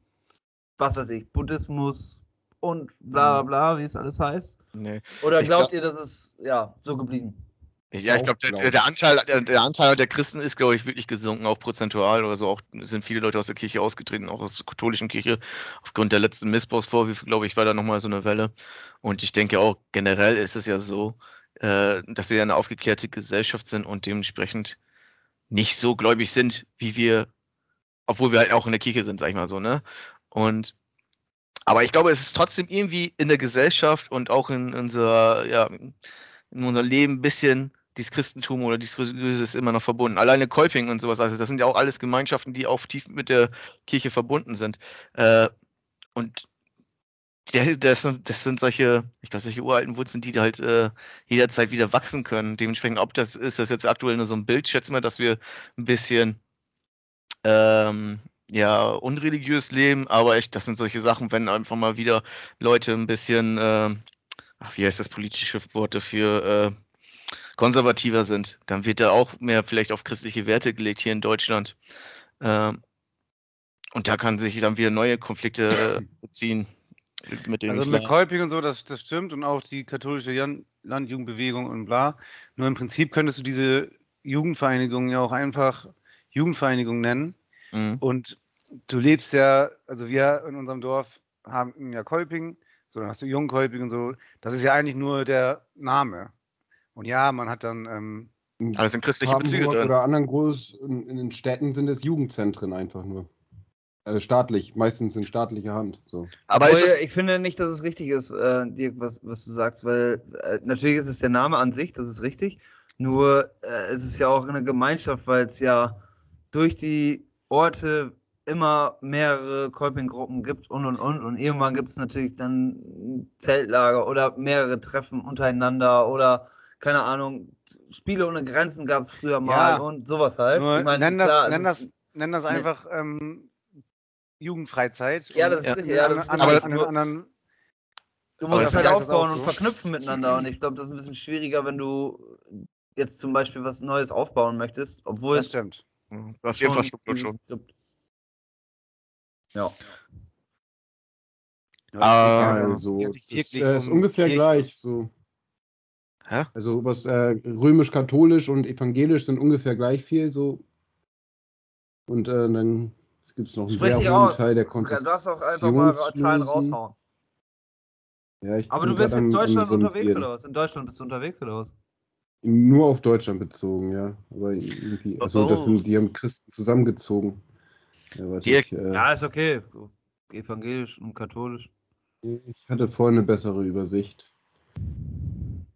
was weiß ich, Buddhismus und bla bla bla, wie es alles heißt? nee. Oder glaubt glaub- ihr, das ist ja so geblieben? Ja, ich glaube, der, der, Anteil, der, der Anteil der Christen ist, glaube ich, wirklich gesunken, auch prozentual oder so. Auch sind viele Leute aus der Kirche ausgetreten, auch aus der katholischen Kirche. Aufgrund der letzten Missbrauchsvorwürfe, glaube ich, war da nochmal so eine Welle. Und ich denke auch, generell ist es ja so, äh, dass wir eine aufgeklärte Gesellschaft sind und dementsprechend nicht so gläubig sind, wie wir, obwohl wir halt auch in der Kirche sind, sag ich mal so, ne? Und aber ich glaube, es ist trotzdem irgendwie in der Gesellschaft und auch in unserer, ja, in unserem Leben ein bisschen dieses Christentum oder dieses Religiöse ist immer noch verbunden. Alleine Kolping und sowas, also das sind ja auch alles Gemeinschaften, die auch tief mit der Kirche verbunden sind. Äh, und der, das, sind, das sind solche, ich glaube, solche uralten Wurzeln, die halt äh, jederzeit wieder wachsen können. Dementsprechend, ob das ist das jetzt aktuell nur so ein Bild, schätze mal, dass wir ein bisschen ähm, ja, unreligiös leben, aber echt, das sind solche Sachen, wenn einfach mal wieder Leute ein bisschen, ähm, ach, wie heißt das politische Wort dafür, äh, konservativer sind, dann wird da auch mehr vielleicht auf christliche Werte gelegt hier in Deutschland. Ähm, und da kann sich dann wieder neue Konflikte äh, beziehen mit den Also mit Islam. Kolping und so, das, das stimmt und auch die katholische Jan Landjugendbewegung und bla. Nur im Prinzip könntest du diese Jugendvereinigung ja auch einfach Jugendvereinigung nennen. Mhm. Und du lebst ja, also wir in unserem Dorf haben ja Kolping, so dann hast du Jungkolping und so. Das ist ja eigentlich nur der Name. Und ja, man hat dann, ähm, Aber es sind christliche Bezüge Hamburg drin. oder anderen groß in, in den Städten sind es Jugendzentren einfach nur. Also staatlich, meistens in staatlicher Hand. So. Aber es, ich finde nicht, dass es richtig ist, äh, Dirk, was, was du sagst, weil äh, natürlich ist es der Name an sich, das ist richtig. Nur äh, es ist ja auch eine Gemeinschaft, weil es ja durch die Orte immer mehrere Kolpinggruppen gibt und und und und irgendwann gibt es natürlich dann ein Zeltlager oder mehrere Treffen untereinander oder keine Ahnung, Spiele ohne Grenzen gab es früher mal Ja. und sowas halt. nur Ich meine, nenn, das, klar, nenn, ist- das, nenn das ne- einfach ähm, Jugendfreizeit. Ja, das ist Ja. richtig, ja, das ist an, richtig. an, an, anderen, Du musst das es halt das aufbauen und so? verknüpfen miteinander. Und ich glaube, das ist ein bisschen schwieriger, wenn du jetzt zum Beispiel was Neues aufbauen möchtest, obwohl das es stimmt. du hast die schon Infrastruktur schon. gibt. Ja. Also, nicht ist, äh, ist ungefähr gleich. So. Hä? Also was äh, römisch-katholisch und evangelisch sind ungefähr gleich viel. So. Und äh, dann gibt es noch einen Sprich sehr hohen aus. Teil der Du darfst auch einfach mal Zahlen raushauen. Ja, ich Aber bin du bist am Deutschland unterwegs sondieren. oder was? In Deutschland bist du unterwegs oder was? Nur auf Deutschland bezogen, ja. Aber irgendwie, also das Oh. sind, die haben Christen zusammengezogen. Ja, ich, äh, Ja, ist okay. Evangelisch und katholisch. ich hatte vorhin eine bessere Übersicht.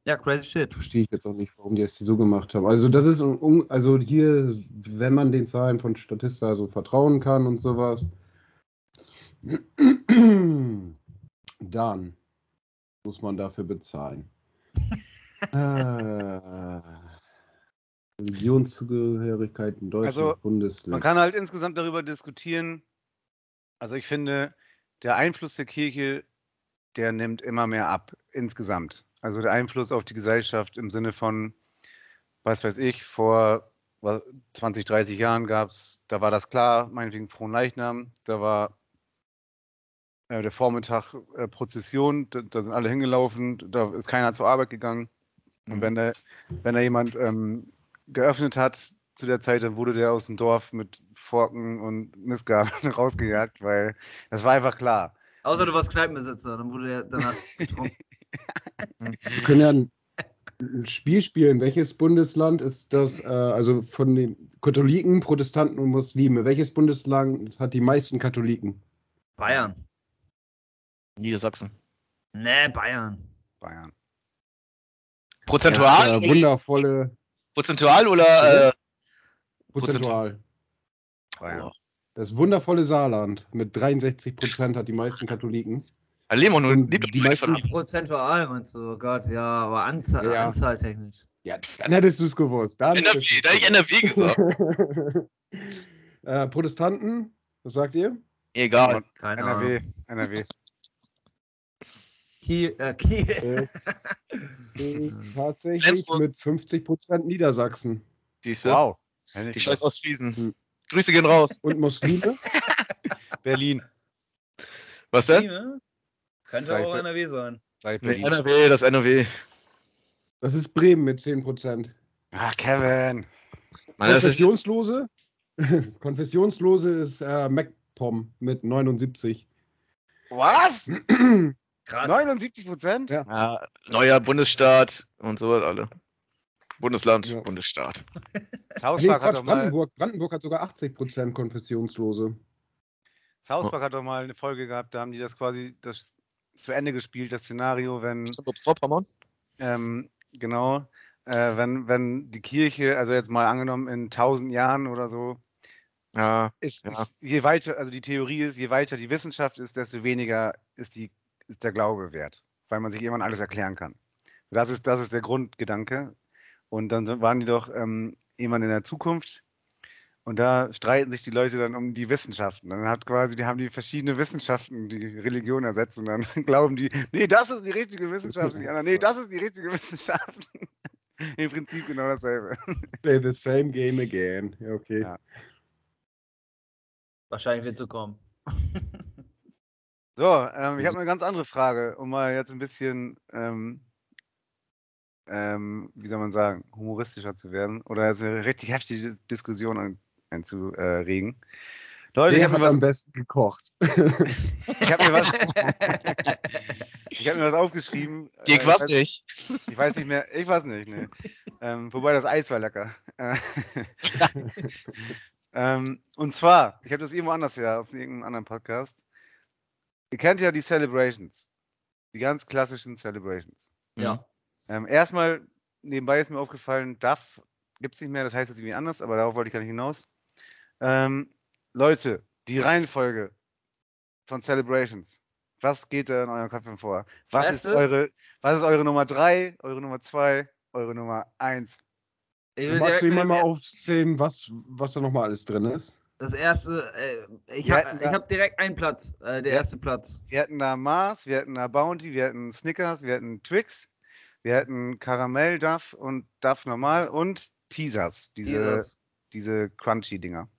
Ja, crazy shit. Verstehe ich jetzt auch nicht, warum die es so gemacht haben. Also das ist, un- also hier, wenn man den Zahlen von Statista so vertrauen kann und sowas, <clears throat> dann muss man dafür bezahlen. ah, <laughs> Religionszugehörigkeit in Deutschland, Also, Bundesland. Man kann halt insgesamt darüber diskutieren, Also ich finde, der Einfluss der Kirche, der nimmt immer mehr ab, insgesamt. Also der Einfluss auf die Gesellschaft im Sinne von, was weiß ich, vor was, 20, 30 Jahren gab es, da war das klar, meinetwegen Frohen Leichnam, da war äh, der Vormittag äh, Prozession, da, da sind alle hingelaufen, da ist keiner zur Arbeit gegangen. Und Mhm. wenn da, wenn da jemand ähm, geöffnet hat zu der Zeit, dann wurde der aus dem Dorf mit Forken und Missgabeln <laughs> rausgejagt, weil das war einfach klar. Außer du warst Kneipenbesitzer, dann wurde der danach getrunken. <laughs> Wir können ja ein, ein Spiel spielen. Welches Bundesland ist das, äh, also von den Katholiken, Protestanten und Muslime, welches Bundesland hat die meisten Katholiken? Bayern. Niedersachsen. Nee, Bayern. Bayern. Prozentual? Äh, wundervolle, Prozentual oder äh, prozentual. Bayern. Das wundervolle Saarland mit 63 Prozent hat die meisten Katholiken. Äh, leben auch nur Und lebt die meisten- Prozentual meinst du? Oh Gott, ja, aber Anzahl, Ja. anzahltechnisch. Ja, dann hättest du es gewusst. Dann NRW, da hab ich NRW gesagt. äh, Protestanten, was sagt ihr? Egal. Keine Ahnung. NRW. NRW. Kiel, äh, Kiel. Äh, <laughs> ist tatsächlich Flensburg. mit 50 Prozent Niedersachsen. Siehst du? Wow. Hätte ich Die scheiß. Ostfriesen. Hm. Grüße gehen raus. Und Muslime? <laughs> Berlin. Was denn? Ne? Könnte auch NRW sein. Sei Nee. NRW, das NRW. Das ist Bremen mit 10 Prozent. Ach, Kevin. Mann, das ist, Konfessionslose? <laughs> Konfessionslose ist äh, MacPom mit 79. Was? <clears throat> Krass. 79 Prozent? Ja. ja, neuer Bundesstaat und so was alle. Bundesland, Ja. Bundesstaat. <laughs> Nee, Park, hat Quatsch, doch mal, Brandenburg. Brandenburg hat sogar 80 Prozent Konfessionslose. South Park hat doch mal eine Folge gehabt, da haben die das quasi das zu Ende gespielt, das Szenario, wenn? Ähm, genau. Äh, wenn, wenn die Kirche, also jetzt mal angenommen in 1000 Jahren oder so, Ja, ist, Ja. ist je weiter, also die Theorie ist, je weiter die Wissenschaft ist, desto weniger ist, die, ist der Glaube wert, weil man sich irgendwann alles erklären kann. Das ist, das ist der Grundgedanke. Und dann waren die doch ähm, irgendwann in der Zukunft und da streiten sich die Leute dann um die Wissenschaften. Dann hat quasi, die haben die verschiedene Wissenschaften, die Religion ersetzt und dann <laughs> glauben die, nee, das ist die richtige Wissenschaft. Und die anderen, nee, das ist die richtige Wissenschaft. <laughs> Im Prinzip genau dasselbe. Play the same game again. Ja, okay. Ja. Wahrscheinlich wird so kommen. So, ähm, ich habe eine ganz andere Frage, um mal jetzt ein bisschen, ähm, ähm, wie soll man sagen, humoristischer zu werden oder jetzt eine richtig heftige Dis- Diskussion an, einzuregen. Leute, ich Wer habe mir, was- am besten gekocht? ich hab mir was, <laughs> ich hab mir was aufgeschrieben. Dirk äh, was ich weiß- nicht. Ich weiß nicht mehr, ich weiß nicht, nee. ähm, wobei das Eis war lecker. Äh, <laughs> ähm, und zwar, ich habe das irgendwo anders her, aus irgendeinem anderen Podcast. Ihr kennt ja die Celebrations. Die ganz klassischen Celebrations. Ja. Ähm, erstmal, nebenbei ist mir aufgefallen, DAF gibt es nicht mehr, das heißt jetzt irgendwie anders, aber darauf wollte ich gar nicht hinaus. Ähm, Leute, die Reihenfolge von Celebrations. Was geht da in euren Köpfen vor? Was ist eure, was ist eure Nummer 3, eure Nummer 2, eure Nummer 1? Ich will Magst direkt du jemand mal aufzählen, was, was da nochmal alles drin ist? Das erste, äh, ich habe hab direkt einen Platz. Äh, der Ja. erste Platz. Wir hatten da Mars, wir hatten da Bounty, wir hatten Snickers, wir hatten Twix, wir hatten Karamell Duff und Duff normal und Teasers, diese, Dieses. diese Crunchy-Dinger.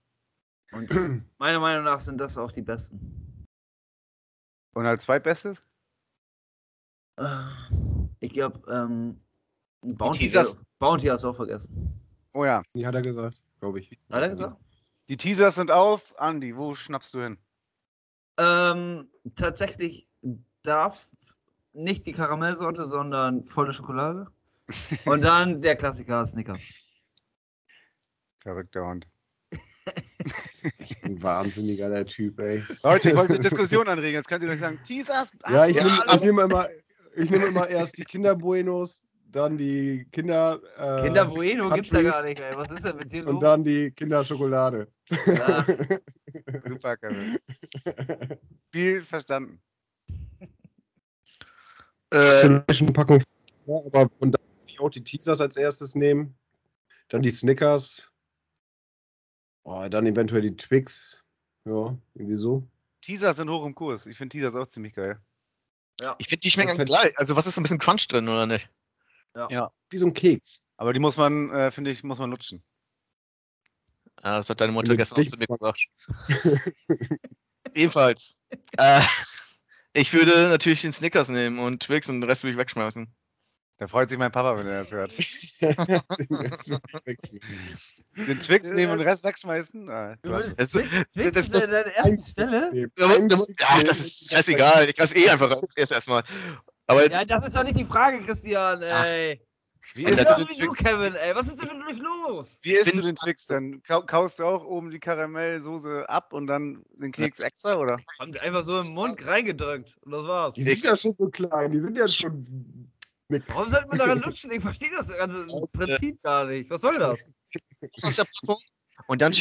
Und <clears throat> meiner Meinung nach sind das auch die besten. Und als zweitbestes? Äh, Ich glaube, ähm, Bounty. Bounty hast du auch vergessen. Oh ja, Die hat er gesagt, glaube ich. Hat er gesagt? die Teasers sind auf. Andi, wo schnappst du hin? Ähm, tatsächlich darf nicht die Karamellsorte, sondern volle Schokolade. <laughs> Und dann der Klassiker Snickers. Verrückter Hund. <laughs> Ein wahnsinniger der Typ, ey. Leute, ich wollte eine <laughs> Diskussion anregen. Jetzt könnt ihr euch sagen, Teasers. Ja, ich ja, nehme ich nehm immer, ich nehm immer erst die Kinderbuenos, dann die Kinder. Äh, Kinder Bueno gibt's ja Countries gar nicht, ey. Was ist denn mit dir los? Und dann die Kinderschokolade. Ach, <laughs> Super, Kevin. Viel verstanden. Äh, Celebration-Packung. Ja, aber und dann würde ich auch die Teasers als erstes nehmen. Dann die Snickers. Oh, dann eventuell die Twix. Ja, irgendwie so. Teaser sind hoch im Kurs. Ich finde Teasers auch ziemlich geil. Ich finde, die schmecken Das gleich. Also, was ist so ein bisschen Crunch drin, oder nicht? Wie so ein Keks. Aber die muss man, äh, finde ich, muss man lutschen. Ja, das hat deine Mutter gestern auch zu mir gesagt. <laughs> Ebenfalls. äh, ich würde natürlich den Snickers nehmen und Twix und den Rest würde ich wegschmeißen. Da freut sich mein Papa, wenn er das hört. <laughs> Das. Den Twix nehmen und den Rest wegschmeißen? Ah, Du würdest Das- Twix, Twix das- das- deiner ersten Stelle? Ach, das ist scheißegal. Ich greife eh einfach erst erstmal. Aber Ja, das ist doch nicht die Frage, Christian, ey. Wie Was isst, ist den mit du, Kevin, ey? Was ist denn mit euch los? wie isst du den Twix denn? Kau kaust du auch oben die Karamellsoße ab und dann den Keks extra, oder? Haben die einfach so im Mund reingedrückt und das war's. Die sind ja schon so klein, die sind ja schon. Warum sollte man daran lutschen? Ich verstehe das ganze <laughs> Prinzip gar nicht. Was soll das? und dann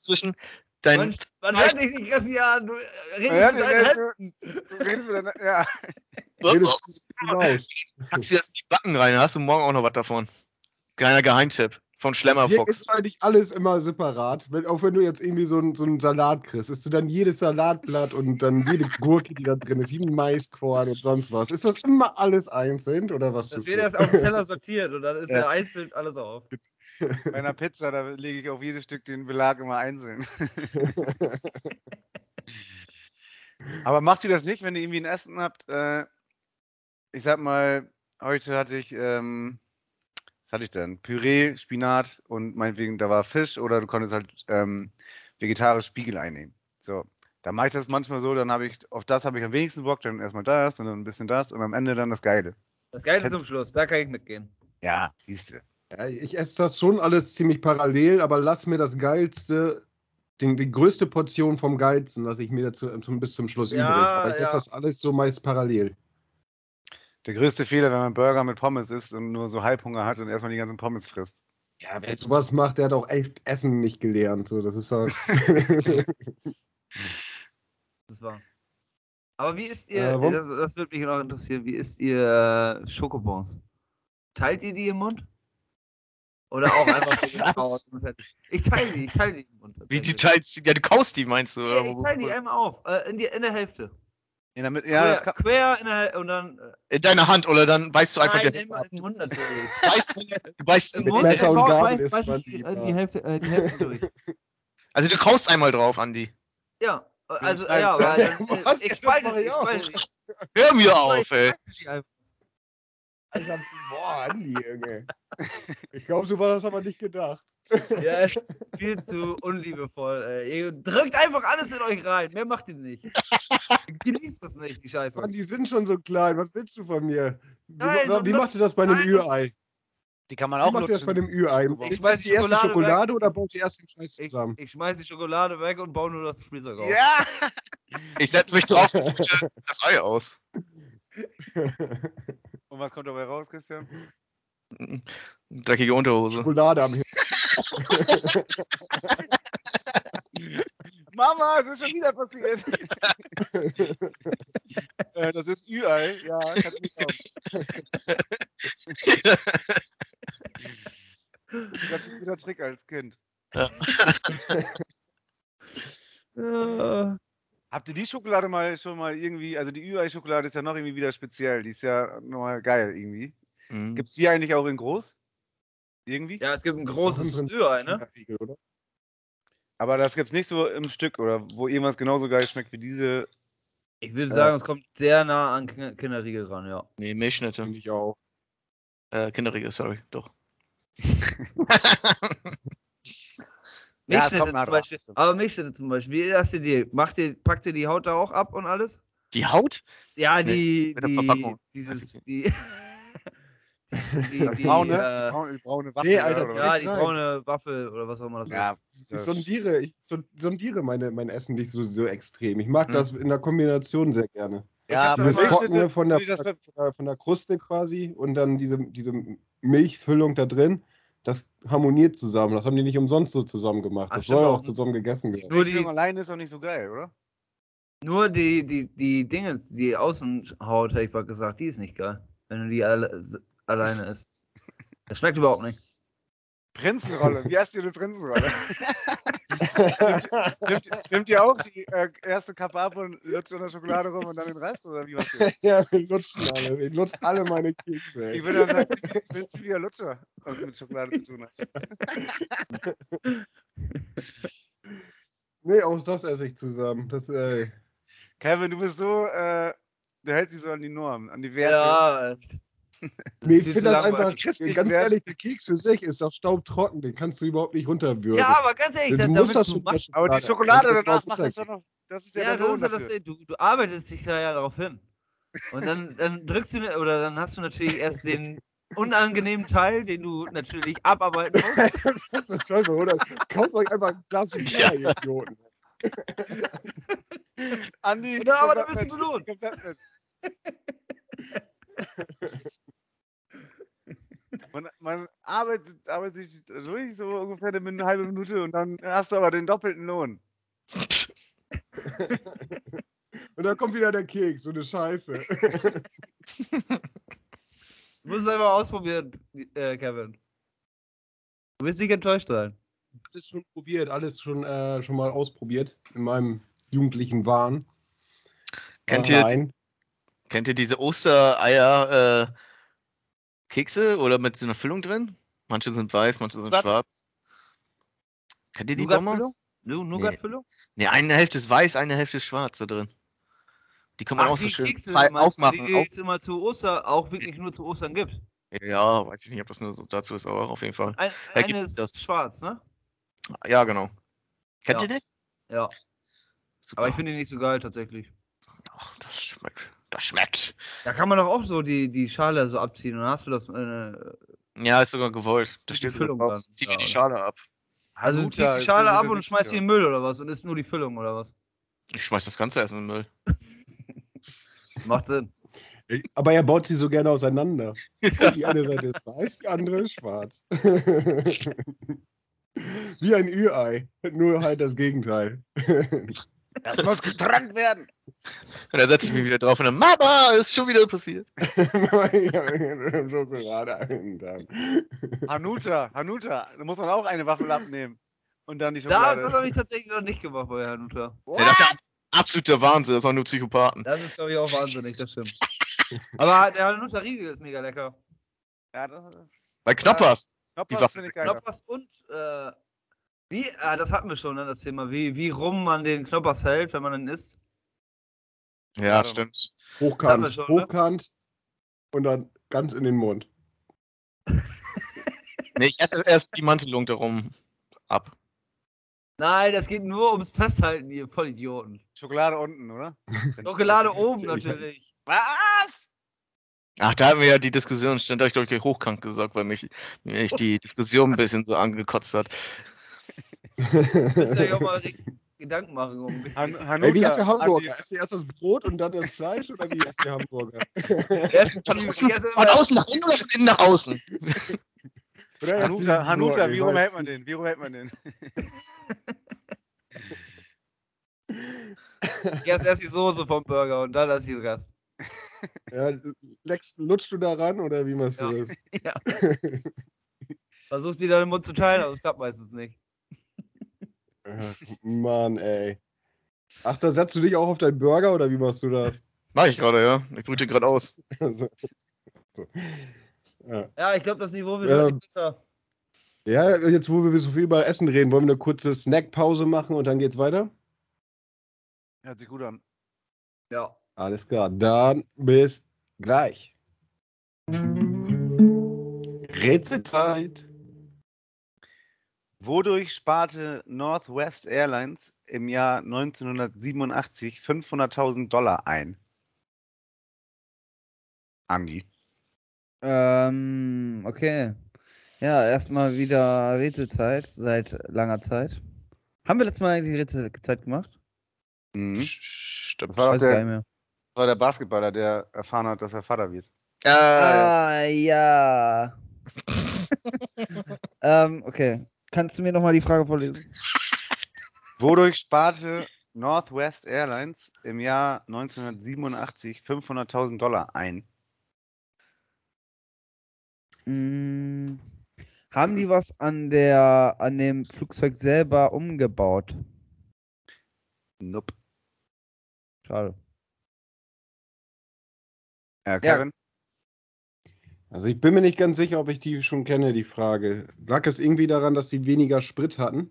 zwischen deinen. Man, man hört dich nicht, Christian. Du äh, Ja, redest mit deinen du- Händen. du redest mit deiner- ja. Redest du. Packst dir das in die Backen rein, hast du morgen auch noch was davon. Kleiner Geheimtipp von Hier Schlemmerfox. ist eigentlich alles immer separat. Wenn, auch wenn du jetzt irgendwie so einen so einen Salat kriegst, isst du dann jedes Salatblatt und dann jede Gurke, die da drin ist, jeden Maiskorn und sonst was. Ist das immer alles einzeln oder was? Das wird erst auf dem Teller sortiert und dann ist Ja. der einzeln alles auf. <laughs> Bei einer Pizza, da lege ich auf jedes Stück den Belag immer einzeln. <laughs> Aber macht ihr das nicht, wenn ihr irgendwie ein Essen habt? Äh, ich sag mal, heute hatte ich, ähm, hatte ich denn? Püree, Spinat und meinetwegen, da war Fisch oder du konntest halt ähm, vegetarisch Spiegelei nehmen. So. Da mache ich das manchmal so, dann habe ich, auf das habe ich am wenigsten Bock, dann erstmal das und dann ein bisschen das und am Ende dann das Geile. Das Geile zum Schluss, da kann ich mitgehen. Ja, siehst du. Ja, ich esse das schon alles ziemlich parallel, aber lass mir das Geilste, den, die größte Portion vom Geilsten, lasse ich mir dazu zum, bis zum Schluss Ja, übrig. Aber ich ja. esse das alles so meist parallel. Der größte Fehler, wenn man Burger mit Pommes isst und nur so Halbhunger hat und erstmal die ganzen Pommes frisst. Ja, wer sowas macht, der hat auch echt Essen nicht gelernt. So, das ist doch. <laughs> Das war. Aber wie isst ihr, Äh, das, das würde mich noch interessieren, wie isst ihr äh, Schokobons? Teilt ihr die im Mund? Oder auch einfach so <laughs> gekaut und fertig? Ich teile die, ich teile die im Mund. Wie die tatsächlich. teilst, ja, du kaust die, meinst du? Ja, ich teile die einmal auf, äh, in, die, in der Hälfte. Ja, damit, ja das quer, kann, quer in der Hälfte und dann. Äh, In deiner Hand oder dann beißt du einfach nein, die- immer im Mund natürlich. beißt, du beißt Im Mund Messer und Gabel beiß man ich die, die, ja. äh, Hälfte, äh, die Hälfte <laughs> durch. Also du kaust einmal drauf, Andi. Ja, also, ja, aber dann, äh, Was? ich Das spalte die, ich spalte. <laughs> Hör mir auf, ey. boah, Andi, Junge. Ich glaube, so war das aber nicht gedacht. Ja, ist viel zu unliebevoll, ey. Ihr drückt einfach alles in euch rein. Mehr macht ihr nicht. Genießt das nicht, die Scheiße. Mann, die sind schon so klein. Was willst du von mir? Wie, Nein, wie, wie macht ihr das bei einem Ü-Ei? die kann man Wie auch macht ihr das bei einem. Ü-Ei? Ich schmeiß das die die erste Schokolade Schokolade weg. oder baut ihr erst den Scheiß Ich, zusammen? ich schmeiß die Schokolade weg und baue nur das Freezer raus. Ja! Ich setz mich drauf und <laughs> das Ei aus. Und was kommt dabei raus, Christian? Dreckige Unterhose. Schokolade am Himmel. <laughs> Mama, es ist schon wieder passiert. <laughs> äh, das ist Ü-Ei. Ja, kannst du nicht glauben. Guter, guter Trick als Kind. Ja. Habt ihr die Schokolade mal schon mal irgendwie, also die Ü-Ei-Schokolade ist ja noch irgendwie wieder speziell, die ist ja nochmal geil irgendwie. Mhm. Gibt's die eigentlich auch in groß? Irgendwie? ja, es gibt ein großes Ü-Ei, ne? Oder? Aber das gibt's nicht so im Stück oder wo irgendwas genauso geil schmeckt wie diese. Ich würde sagen, es kommt sehr nah an Kin- Kinderriegel ran, ja. Nee, Milchschnitte. Finde ich auch. Äh, Kinderriegel, sorry, doch. <laughs> Ja, es Milchschnitte kommt nah zum. Beispiel. Aber Milchschnitte zum Beispiel, wie hast du die? Macht ihr, packt ihr die Haut da auch ab und alles? Die Haut? Ja, Nee, die, mit der die, Verpackung. dieses, die, <laughs> <laughs> die, die, braune, äh, braune, die braune Waffe. Nee, Alter, oder ja, was? die Nein. braune Waffel oder was auch immer das ja, ist. Ich sondiere, ich so- sondiere meine, mein Essen nicht so, so extrem. Ich mag Hm. das in der Kombination sehr gerne. ja, hab aber das Diese Trockene von der, von der, von der Kruste quasi und dann diese, diese Milchfüllung da drin, das harmoniert zusammen. Das haben die nicht umsonst so zusammen gemacht. Ach, Das soll auch. auch zusammen gegessen werden. Nur die, alleine ist auch nicht so geil, oder? nur die, die, die Dinge, die Außenhaut, hätte ich mal gesagt, die ist nicht geil. Wenn du die alle, alleine isst. Das schmeckt überhaupt nicht. Prinzenrolle. Wie heißt die eine Prinzenrolle? <laughs> nimmt, nimmt ihr auch die äh, erste Kappe ab und lutscht in der Schokolade rum und dann den Rest? Oder wie machst du das? ja, wir lutschen alle. Wir lutschen alle meine Kekse. Ich Ey. würde dann sagen, ich bin ziemlicher Lutscher, was mit Schokolade zu tun hat. Nee, auch das esse ich zusammen. Das, ey. Kevin, du bist so, äh, du hältst dich so an die Norm, an die Werte. Ja, Nee, ich finde das einfach. Christlichen ganz Wert. ehrlich, der Keks für sich ist doch staubtrocken, den kannst du überhaupt nicht runterbürgen. ja, aber ganz ehrlich, du musst damit das du schon machst, Aber die Schokolade danach macht das doch noch, das ist ja, ja, der das ist ja das, du, du arbeitest dich da ja darauf hin. Und dann, <laughs> dann drückst du, ne- oder dann hast du natürlich erst den unangenehmen Teil, den du natürlich abarbeiten musst. <laughs> Das ist toll, oder? Kauft euch einfach ein Glas Bier, ihr Idioten. <laughs> Andi, Ja, aber da bist du belohnt. Man, man arbeitet, arbeitet sich durch, so ungefähr eine halbe Minute und dann hast du aber den doppelten Lohn. <laughs> Und dann kommt wieder der Keks, so eine Scheiße. Du musst es einfach ausprobieren, äh, Kevin. Du wirst nicht enttäuscht sein. Alles schon probiert, alles schon, äh, schon mal ausprobiert in meinem jugendlichen Wahn. Kennt ihr, kennt ihr diese Ostereier äh, Kekse oder mit so einer Füllung drin? Manche sind weiß, manche sind Was? schwarz. Kennt ihr die? Bonbons? Nougat-Füllung? Ne, eine Hälfte ist weiß, eine Hälfte ist schwarz da drin. Die kann man auch so schön Kekse, meinst aufmachen. die es immer zu Ostern, auch wirklich nur zu Ostern gibt. ja, weiß ich nicht, ob das nur so dazu ist, aber auf jeden Fall. Ein, Ja, eine ist das. schwarz, ne? Ja, genau. Kennt Ja. ihr die? Ja. Super. Aber ich finde die nicht so geil tatsächlich. Ach, das schmeckt. Das schmeckt. Da kann man doch auch so die, die Schale so abziehen und dann hast du das. Äh, Ja, ist sogar gewollt. Da Die steht Füllung sogar drauf. Zieh Ja, die? Schale ab. also du ziehst die Schale ab und schmeißt sie in den Müll oder was und isst nur die Füllung oder was. Ich schmeiß das ganze Essen in den Müll. <laughs> Macht Sinn. Aber er baut sie so gerne auseinander. <laughs> Die eine Seite ist weiß, die andere ist schwarz. <laughs> Wie ein Ü-Ei, nur halt das Gegenteil. Das muss getrennt werden. Und dann setze ich mich wieder drauf und dann, Mama, ist schon wieder passiert. <laughs> Schokolade einen Tag. Hanuta, Hanuta, da muss man auch eine Waffel abnehmen. Und dann die Da, Schokolade. das habe ich tatsächlich noch nicht gemacht bei Hanuta. Ja, das ist ja absoluter Wahnsinn, das waren nur Psychopathen. Das ist, glaube ich, auch wahnsinnig, das stimmt. <laughs> Aber der Hanuta Riegel ist mega lecker. ja, das ist, Bei Knoppers. Die Knoppers finde ich geil. Knoppers und, äh, wie, ah, das hatten wir schon, ne, das Thema, wie, wie rum man den Knoppers hält, wenn man ihn isst. Ja, Ja, stimmt. Das haben Hochkant, schon, ne? hochkant und dann ganz in den Mund. <laughs> Nee, ich esse erst die Mantelung darum ab. Nein, das geht nur ums Festhalten, ihr Vollidioten. Schokolade unten, oder? <laughs> Schokolade oben natürlich. Was? Ach, da hatten wir ja die Diskussion, stand da, ich glaube ich, hochkant gesagt, weil mich, mich die Diskussion ein bisschen so angekotzt hat. Müsst ihr euch auch mal re- Gedanken machen um Han <laughs> Hanuta, Ey, wie heißt der Hamburger? Andi, Esst ihr erst das Brot und dann das Fleisch oder wie ist der Hamburger? <laughs> Erst- Von außen, von nach innen oder von innen nach außen? <laughs> Oder erst Hanuta, die Hanuta, wie rum hält man den? Wie rum hält man den? Ich esse erst die Soße vom Burger und dann ich den Rest. Ja, leckst, lutschst du daran oder wie machst du Ja. das? Ja. Versuch die dann im Mund zu teilen, aber es klappt meistens nicht. <laughs> Mann, ey. Ach, da setzt du dich auch auf deinen Burger oder wie machst du das? <laughs> Mach ich gerade, ja. Ich brüte gerade aus. Also, so. ja. Ja, ich glaube, das Niveau wird deutlich besser. ja, jetzt wo wir so viel über Essen reden, wollen wir eine kurze Snackpause machen und dann geht's weiter? Hört sich gut an. Ja. Alles klar, dann bis gleich. Rätselzeit. Wodurch sparte Northwest Airlines im Jahr 1987 500.000 Dollar ein? Andi. Ähm, okay. Ja, erstmal wieder Rätselzeit seit langer Zeit. Haben wir letztes Mal eigentlich Rätselzeit gemacht? Mhm. Stimmt. Das war, gar der, das war der Basketballer, der erfahren hat, dass er Vater wird. Äh, Ah, ja. <laughs> ähm, okay. Kannst du mir nochmal die Frage vorlesen? <laughs> Wodurch sparte Northwest Airlines im Jahr 1987 500.000 Dollar ein? Hm, Haben die was an der an dem Flugzeug selber umgebaut? Nope. Schade. Ja, Kevin? Also ich bin mir nicht ganz sicher, ob ich die schon kenne, die Frage. Lag es irgendwie daran, dass sie weniger Sprit hatten?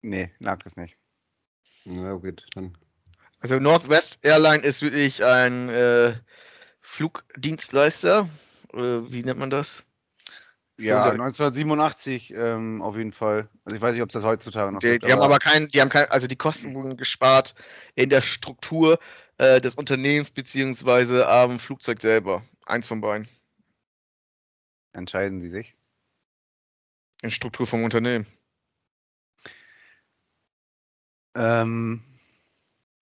Nee, lag es nicht. Na gut, dann. Also Northwest Airline ist wirklich ein äh, Flugdienstleister. Oder wie nennt man das? Ja, So, 1987 ähm, auf jeden Fall. Also ich weiß nicht, ob das heutzutage noch Die, gibt. die haben aber kein, die haben kein, also die Kosten wurden gespart in der Struktur äh, des Unternehmens beziehungsweise am Flugzeug selber. Eins von beiden. entscheiden sie sich. In Struktur vom Unternehmen. Ähm,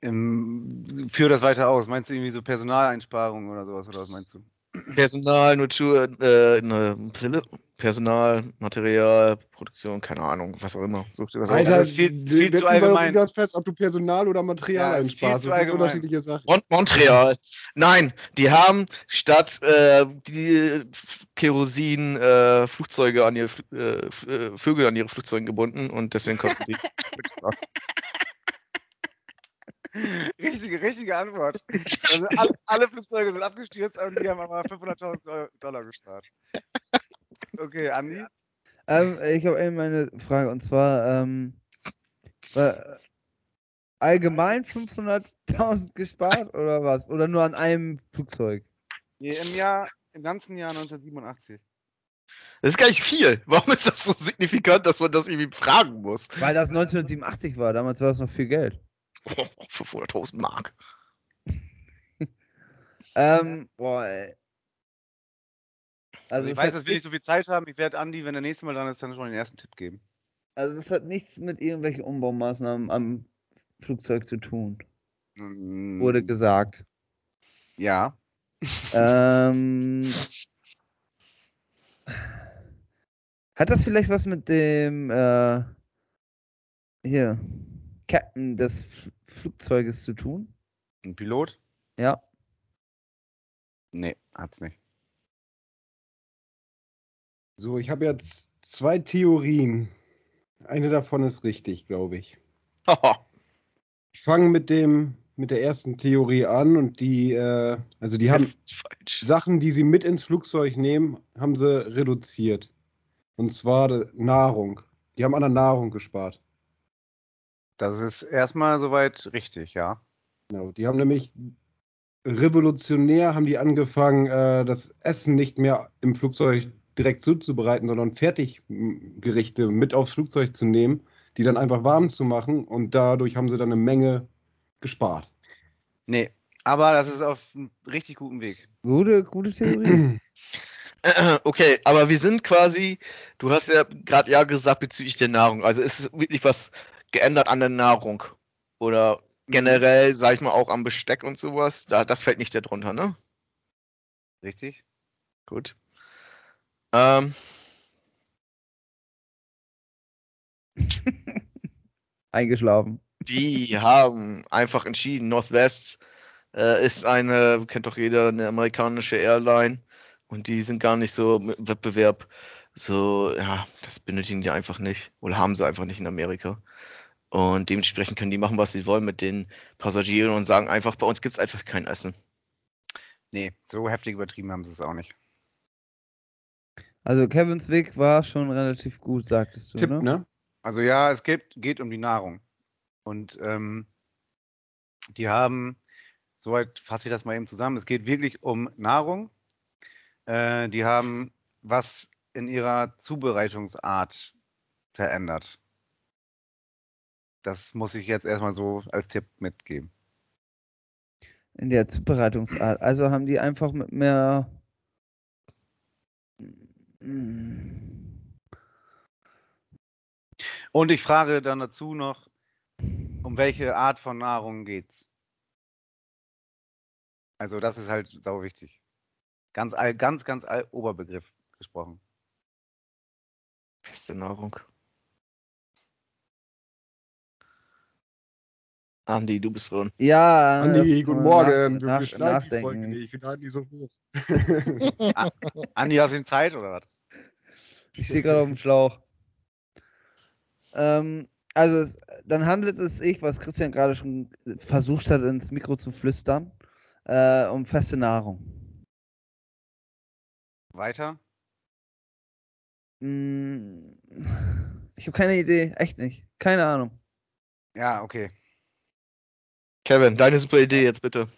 im, führ das weiter aus. Meinst du irgendwie so Personaleinsparungen oder sowas, oder was meinst du? Personal, Natur, äh, ne, Pille, Personal, Material, Produktion, keine Ahnung, was auch immer. Such dir was Alter, das ist viel- wir- viel zu allgemein. ganz fest, ob du Personal oder Material Ja, ist einsparst. zu Das sind allgemein. unterschiedliche Sachen. Mon Montreal. Nein, die haben statt äh, die Kerosin äh, Flugzeuge an ihre Fl äh, äh, Vögel an ihre Flugzeuge gebunden und deswegen kosten die. <laughs> Richtige, richtige Antwort. Also alle, alle Flugzeuge sind abgestürzt und die haben aber 500.000 Euro- Dollar gespart. Okay, Andi? Ähm, ich habe eben eine Frage und zwar ähm, war allgemein 500.000 gespart oder was? Oder nur an einem Flugzeug? Nee, im Jahr, im ganzen Jahr 1987. Das ist gar nicht viel. Warum ist das so signifikant, dass man das irgendwie fragen muss? Weil das 1987 war, damals war das noch viel Geld. <laughs> Oh, 500.000 Mark. <laughs> Ähm, boah, ey. Also Also, ich weiß, dass wir nicht so viel Zeit haben. Ich werde Andi, wenn der nächste Mal dran ist, dann schon den ersten Tipp geben. Also es hat nichts mit irgendwelchen Umbaumaßnahmen am Flugzeug zu tun, Mm, wurde gesagt. Ja. ähm, <laughs> hat das vielleicht was mit dem äh, hier Captain des Flugzeuges zu tun? Ein Pilot? Ja. Nee, hat's nicht. So, ich habe jetzt zwei Theorien. Eine davon ist richtig, glaube ich. <laughs> Ich fange mit dem mit der ersten Theorie an und die, äh, also die haben Das ist falsch. Sachen, die sie mit ins Flugzeug nehmen, haben sie reduziert. Und zwar die Nahrung. Die haben an der Nahrung gespart. Das ist erstmal soweit richtig, ja. Genau. Die haben nämlich revolutionär haben die angefangen, äh, das Essen nicht mehr im Flugzeug direkt zuzubereiten, sondern Fertiggerichte mit aufs Flugzeug zu nehmen, die dann einfach warm zu machen und dadurch haben sie dann eine Menge gespart. Nee, aber das ist auf einem richtig guten Weg. Gute, gute Theorie. <clears throat> Okay, aber wir sind quasi, du hast ja gerade ja gesagt bezüglich der Nahrung. Also ist es wirklich was geändert an der Nahrung? Oder generell, sag ich mal, auch am Besteck und sowas? Da, das fällt nicht darunter, ne? Richtig? Gut. Ähm, <laughs> Eingeschlafen. die haben einfach entschieden, Northwest äh, ist eine, kennt doch jeder, eine amerikanische Airline und die sind gar nicht so im Wettbewerb. So, ja, das benötigen die einfach nicht oder haben sie einfach nicht in Amerika. Und dementsprechend können die machen, was sie wollen mit den Passagieren und sagen einfach, bei uns gibt es einfach kein Essen. Nee, so heftig übertrieben haben sie es auch nicht. Also Kevins Weg war schon relativ gut, sagtest du, Tipp, ne? ne? Also ja, es geht, geht um die Nahrung. Und ähm, die haben, soweit fasse ich das mal eben zusammen, es geht wirklich um Nahrung. Äh, die haben was in ihrer Zubereitungsart verändert. Das muss ich jetzt erstmal so als Tipp mitgeben. In der Zubereitungsart. Also haben die einfach mit mehr. Und ich frage dann dazu noch, um welche Art von Nahrung geht's? Also das ist halt sau wichtig. Ganz all, ganz, ganz all, Oberbegriff gesprochen. Feste Nahrung. Andi, du bist dran. Ja. Andi, guten nach- Morgen. Wir Nach, die Folge nachdenken. nicht. Ich finde Andi so hoch. <laughs> Andi, hast du ihm Zeit oder was? Ich stehe gerade auf dem Schlauch. Ähm, also, es, dann handelt es sich, was Christian gerade schon versucht hat, ins Mikro zu flüstern, äh, um feste Nahrung. Weiter? Mm, Ich habe keine Idee, echt nicht. Keine Ahnung. Ja, okay. Kevin, deine super Idee jetzt bitte.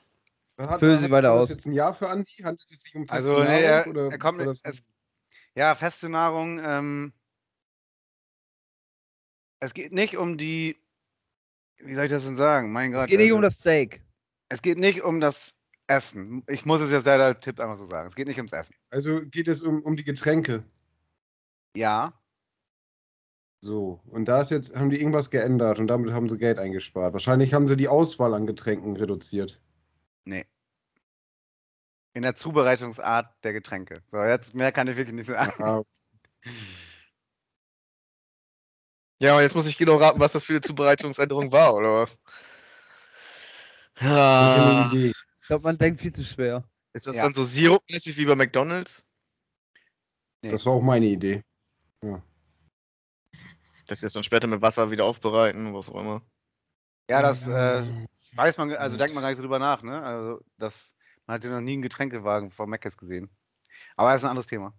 Füll sie weiter aus. jetzt ein Jahr für Andi? Handelt es sich um feste Also, nee, er, Nahrung, oder er kommt das- es, ja, feste Nahrung, ähm, es geht nicht um die, wie soll ich das denn sagen? Mein Gott. Es geht nicht also, um das Steak. es geht nicht um das Essen. Ich muss es jetzt leider als Tipp einfach so sagen. Es geht nicht ums Essen. Also geht es um, um die Getränke. Ja, So, und da ist jetzt, haben die irgendwas geändert und damit haben sie Geld eingespart. Wahrscheinlich haben sie die Auswahl an Getränken reduziert. nee. In der Zubereitungsart der Getränke. So, jetzt mehr kann ich wirklich nicht sagen. Ah, Ja, aber jetzt muss ich genau raten, was das für eine Zubereitungsänderung war, oder was? Ja. keine Idee. Ich glaube, man denkt viel zu schwer. Ist das Ja. dann so sirupmäßig wie bei McDonalds? Nee. Das war auch meine Idee. Das jetzt dann später mit Wasser wieder aufbereiten, was auch immer. Ja, das äh, weiß man, also denkt man gar nicht so drüber nach, ne? Also, das, man hat ja noch nie einen Getränkewagen vor Meckes gesehen. Aber das ist ein anderes Thema.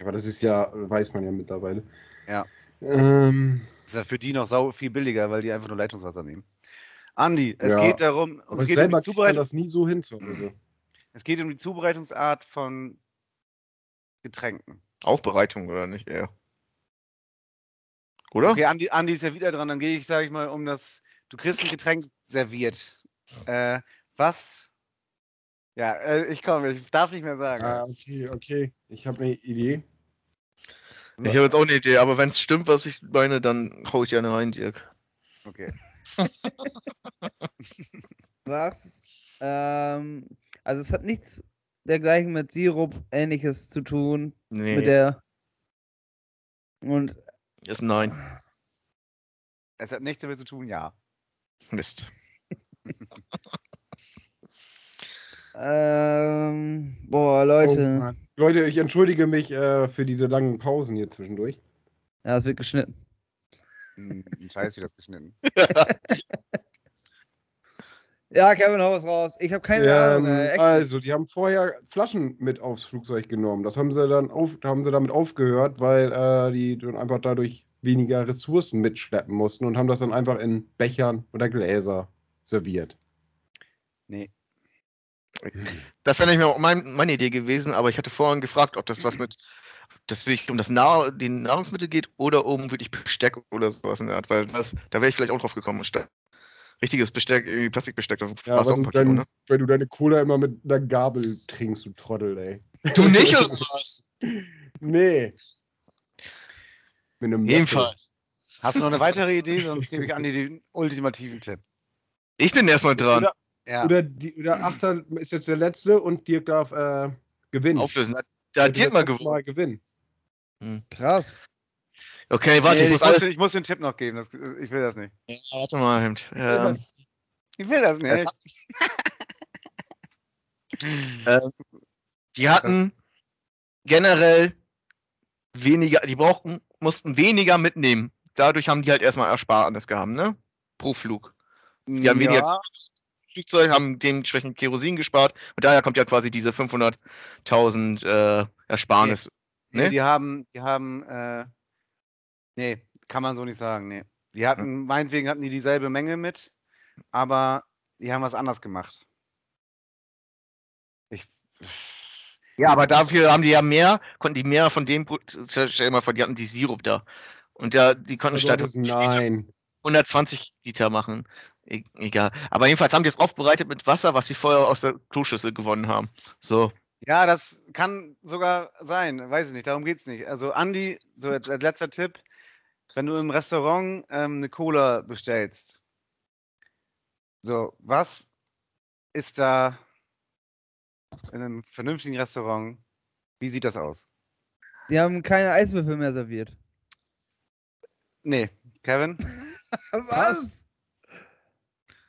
Aber das ist ja, weiß man ja mittlerweile. Ja. Ähm, Das ist ja für die noch sau viel billiger, weil die einfach nur Leitungswasser nehmen. Andi, es Ja. geht darum, aber es geht, um selber die kriegt man Zubereit das nie so hin Hause. es geht um die Zubereitungsart von Getränken. Aufbereitung oder nicht eher? Oder? Okay, Andi, Andi ist ja wieder dran, dann gehe ich, sage ich mal, um das, du kriegst ein Getränk serviert. Äh, was? Ja, äh, ich komme, ich darf nicht mehr sagen. Ah, okay, okay. Ich habe eine Idee. Ich habe jetzt auch eine Idee, aber wenn es stimmt, was ich meine, dann hau ich gerne rein, Dirk. Okay. <laughs> Was? Ähm, also es hat nichts dergleichen mit Sirup ähnliches zu tun. Nee, Mit der. Und ist nein. Es hat nichts damit zu tun, ja. Mist. <laughs> ähm, boah, Oh, Leute. Mann. Leute, ich entschuldige mich äh, für diese langen Pausen hier zwischendurch. ja, es wird geschnitten. <laughs> Ein Scheiß, wie das geschnitten. <laughs> Ja, Kevin, hau was raus. Ich habe keine Ahnung. Ähm, Ey. Echt. also, die haben vorher Flaschen mit aufs Flugzeug genommen. Das haben sie dann auf, haben sie damit aufgehört, weil äh, die dann einfach dadurch weniger Ressourcen mitschleppen mussten und haben das dann einfach in Bechern oder Gläser serviert. Nee. <laughs> Das wäre nämlich auch mein, meine Idee gewesen, aber ich hatte vorhin gefragt, ob das was mit, das wirklich um das Nahr die Nahrungsmittel geht oder um wirklich Besteck oder sowas in der Art, weil das, da wäre ich vielleicht auch drauf gekommen. Statt richtiges Besteck, irgendwie Plastikbesteck, da Ja, weil auch ein ne? weil du deine Cola immer mit einer Gabel trinkst, du Trottel, ey. Du nicht oder <laughs> was? Nee. Mit einem. Jedenfalls. Hast du noch eine weitere Idee? Sonst gebe ich Andi den ultimativen Tipp. Ich bin erstmal dran. Oder, Ja. oder, die, oder Achter ist jetzt der letzte und Dirk darf äh, gewinnen. Auflösen. Da Der hat Dirk mal das gewonnen. Mal gewinnen. Krass. Okay, warte, Nee, ich muss ich, muss, ich muss den Tipp noch geben. Das, ich will das nicht. Ja, warte mal, Hemd. Ähm, Ich will das nicht. <laughs> ähm, die hatten generell weniger, die brauchten, mussten weniger mitnehmen. Dadurch haben die halt erstmal Ersparnis gehabt, ne? Pro Flug. die haben weniger- ja, Flugzeug haben dementsprechend Kerosin gespart und daher kommt ja quasi diese 500.000 äh, Ersparnis. nee, ne? die haben, die haben, äh, nee, kann man so nicht sagen, nee. Die hatten, meinetwegen hatten die dieselbe Menge mit, aber die haben was anders gemacht. Ich, Ja, aber dafür haben die ja mehr, konnten die mehr von dem, stell dir mal vor, die hatten die Sirup da. Und da, die konnten Also, statt nein. 120 Liter machen. E egal. Aber jedenfalls haben die es aufbereitet mit Wasser, was sie vorher aus der Kloschüssel gewonnen haben. So. ja, das kann sogar sein, weiß ich nicht, darum geht's nicht. Also Andi, so als letzter Tipp, wenn du im Restaurant ähm, eine Cola bestellst, so, was ist da in einem vernünftigen Restaurant, wie sieht das aus? Die haben keine Eiswürfel mehr serviert. Nee, Kevin? <laughs> Was?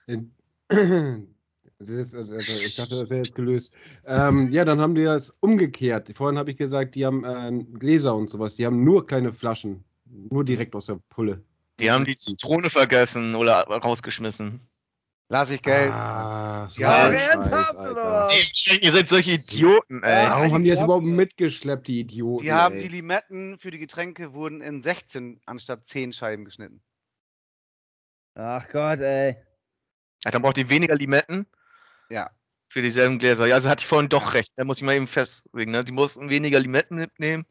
<clears throat> Das ist, also ich dachte, das wäre jetzt gelöst. Ähm, ja, dann haben die das umgekehrt. Vorhin habe ich gesagt, die haben äh, Gläser und sowas. Die haben nur kleine Flaschen. Nur direkt aus der Pulle. Die haben die Zitrone vergessen oder rausgeschmissen. Lass ich Geld. Ah, Ja, ernsthaft, oder? Ihr seid solche Idioten, ey. Warum haben die das überhaupt mitgeschleppt, die Idioten? Die haben ey? die Limetten für die Getränke wurden in 16 anstatt 10 Scheiben geschnitten. Ach Gott, ey. Ja, dann braucht ihr weniger Limetten Ja. für dieselben Gläser. Ja, also hatte ich vorhin doch recht. Da muss ich mal eben festlegen. Ne? Die mussten weniger Limetten mitnehmen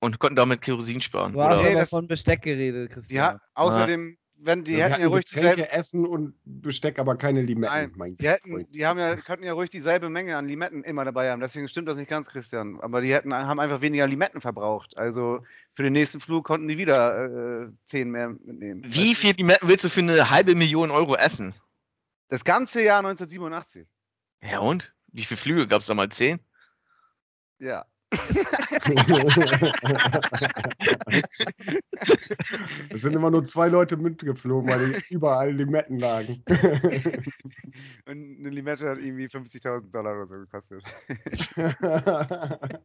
und konnten damit Kerosin sparen. Du hast Oder? Nee, aber von Besteck geredet, Christian. ha außerdem, wenn die Wir hätten ja ruhig dieselbe, Essen und Besteck, aber keine Limetten. Nein, mein die hätten, die haben ja, könnten ja ruhig dieselbe Menge an Limetten immer dabei haben. Deswegen stimmt das nicht ganz, Christian. Aber die hätten, haben einfach weniger Limetten verbraucht. Also für den nächsten Flug konnten die wieder äh, 10 mehr mitnehmen. Wie viel Limetten willst du für eine halbe Million Euro essen? Das ganze Jahr 1987. Ja und? Wie viele Flüge gab es da mal? Zehn? Ja. <laughs> Es sind immer nur zwei Leute mitgeflogen, weil die überall Limetten lagen. <laughs> Und eine Limette hat irgendwie 50.000 Dollar oder so gekostet. <laughs>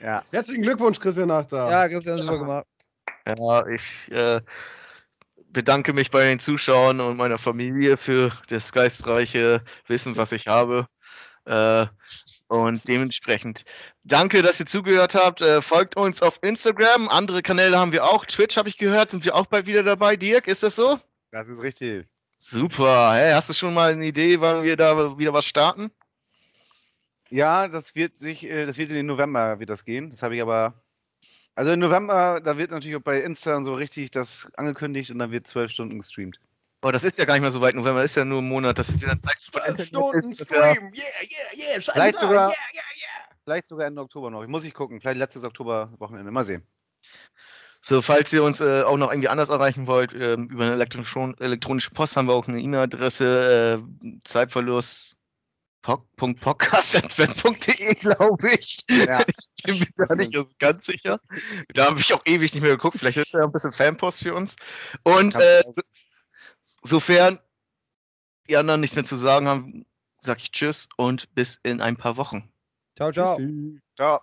Ja. Herzlichen Glückwunsch, Christian Achter. Ja, Christian, super gemacht. Ja, ich äh, bedanke mich bei den Zuschauern und meiner Familie für das geistreiche Wissen, was ich habe. Äh, und dementsprechend danke, dass ihr zugehört habt. Äh, folgt uns auf Instagram. Andere Kanäle haben wir auch. Twitch habe ich gehört. Sind wir auch bald wieder dabei? Dirk, ist das so? Das ist richtig. Super. Hey, hast du schon mal eine Idee, wann wir da wieder was starten? Ja, das wird sich, äh, das wird in den November wird das gehen. Das habe ich aber. Also im November, da wird natürlich auch bei Insta und so richtig das angekündigt und dann wird zwölf Stunden gestreamt. Oh, das ist ja gar nicht mehr so weit. November ist ja nur ein Monat. Das ist ja dann Zeit für Internet Stunden ist das ja- Stream. Yeah, yeah, yeah. Vielleicht sogar- Yeah, yeah, yeah. Vielleicht sogar Ende Oktober noch. Ich muss ich gucken. Vielleicht letztes Oktober-Wochenende. Mal sehen. So, falls ihr uns äh, auch noch irgendwie anders erreichen wollt, ähm, über eine elektron elektronische Post haben wir auch eine E-Mail-Adresse, äh, Zeitverlust. podcast.web.de, <laughs> glaube ich. Ja. Ich bin mir da nicht so ganz sicher. Da habe ich auch ewig nicht mehr geguckt. Vielleicht ist ja ein bisschen Fanpost für uns. Und äh, sofern die anderen nichts mehr zu sagen haben, sage ich Tschüss und bis in ein paar Wochen. Ciao, ciao. Tschüssi. Ciao.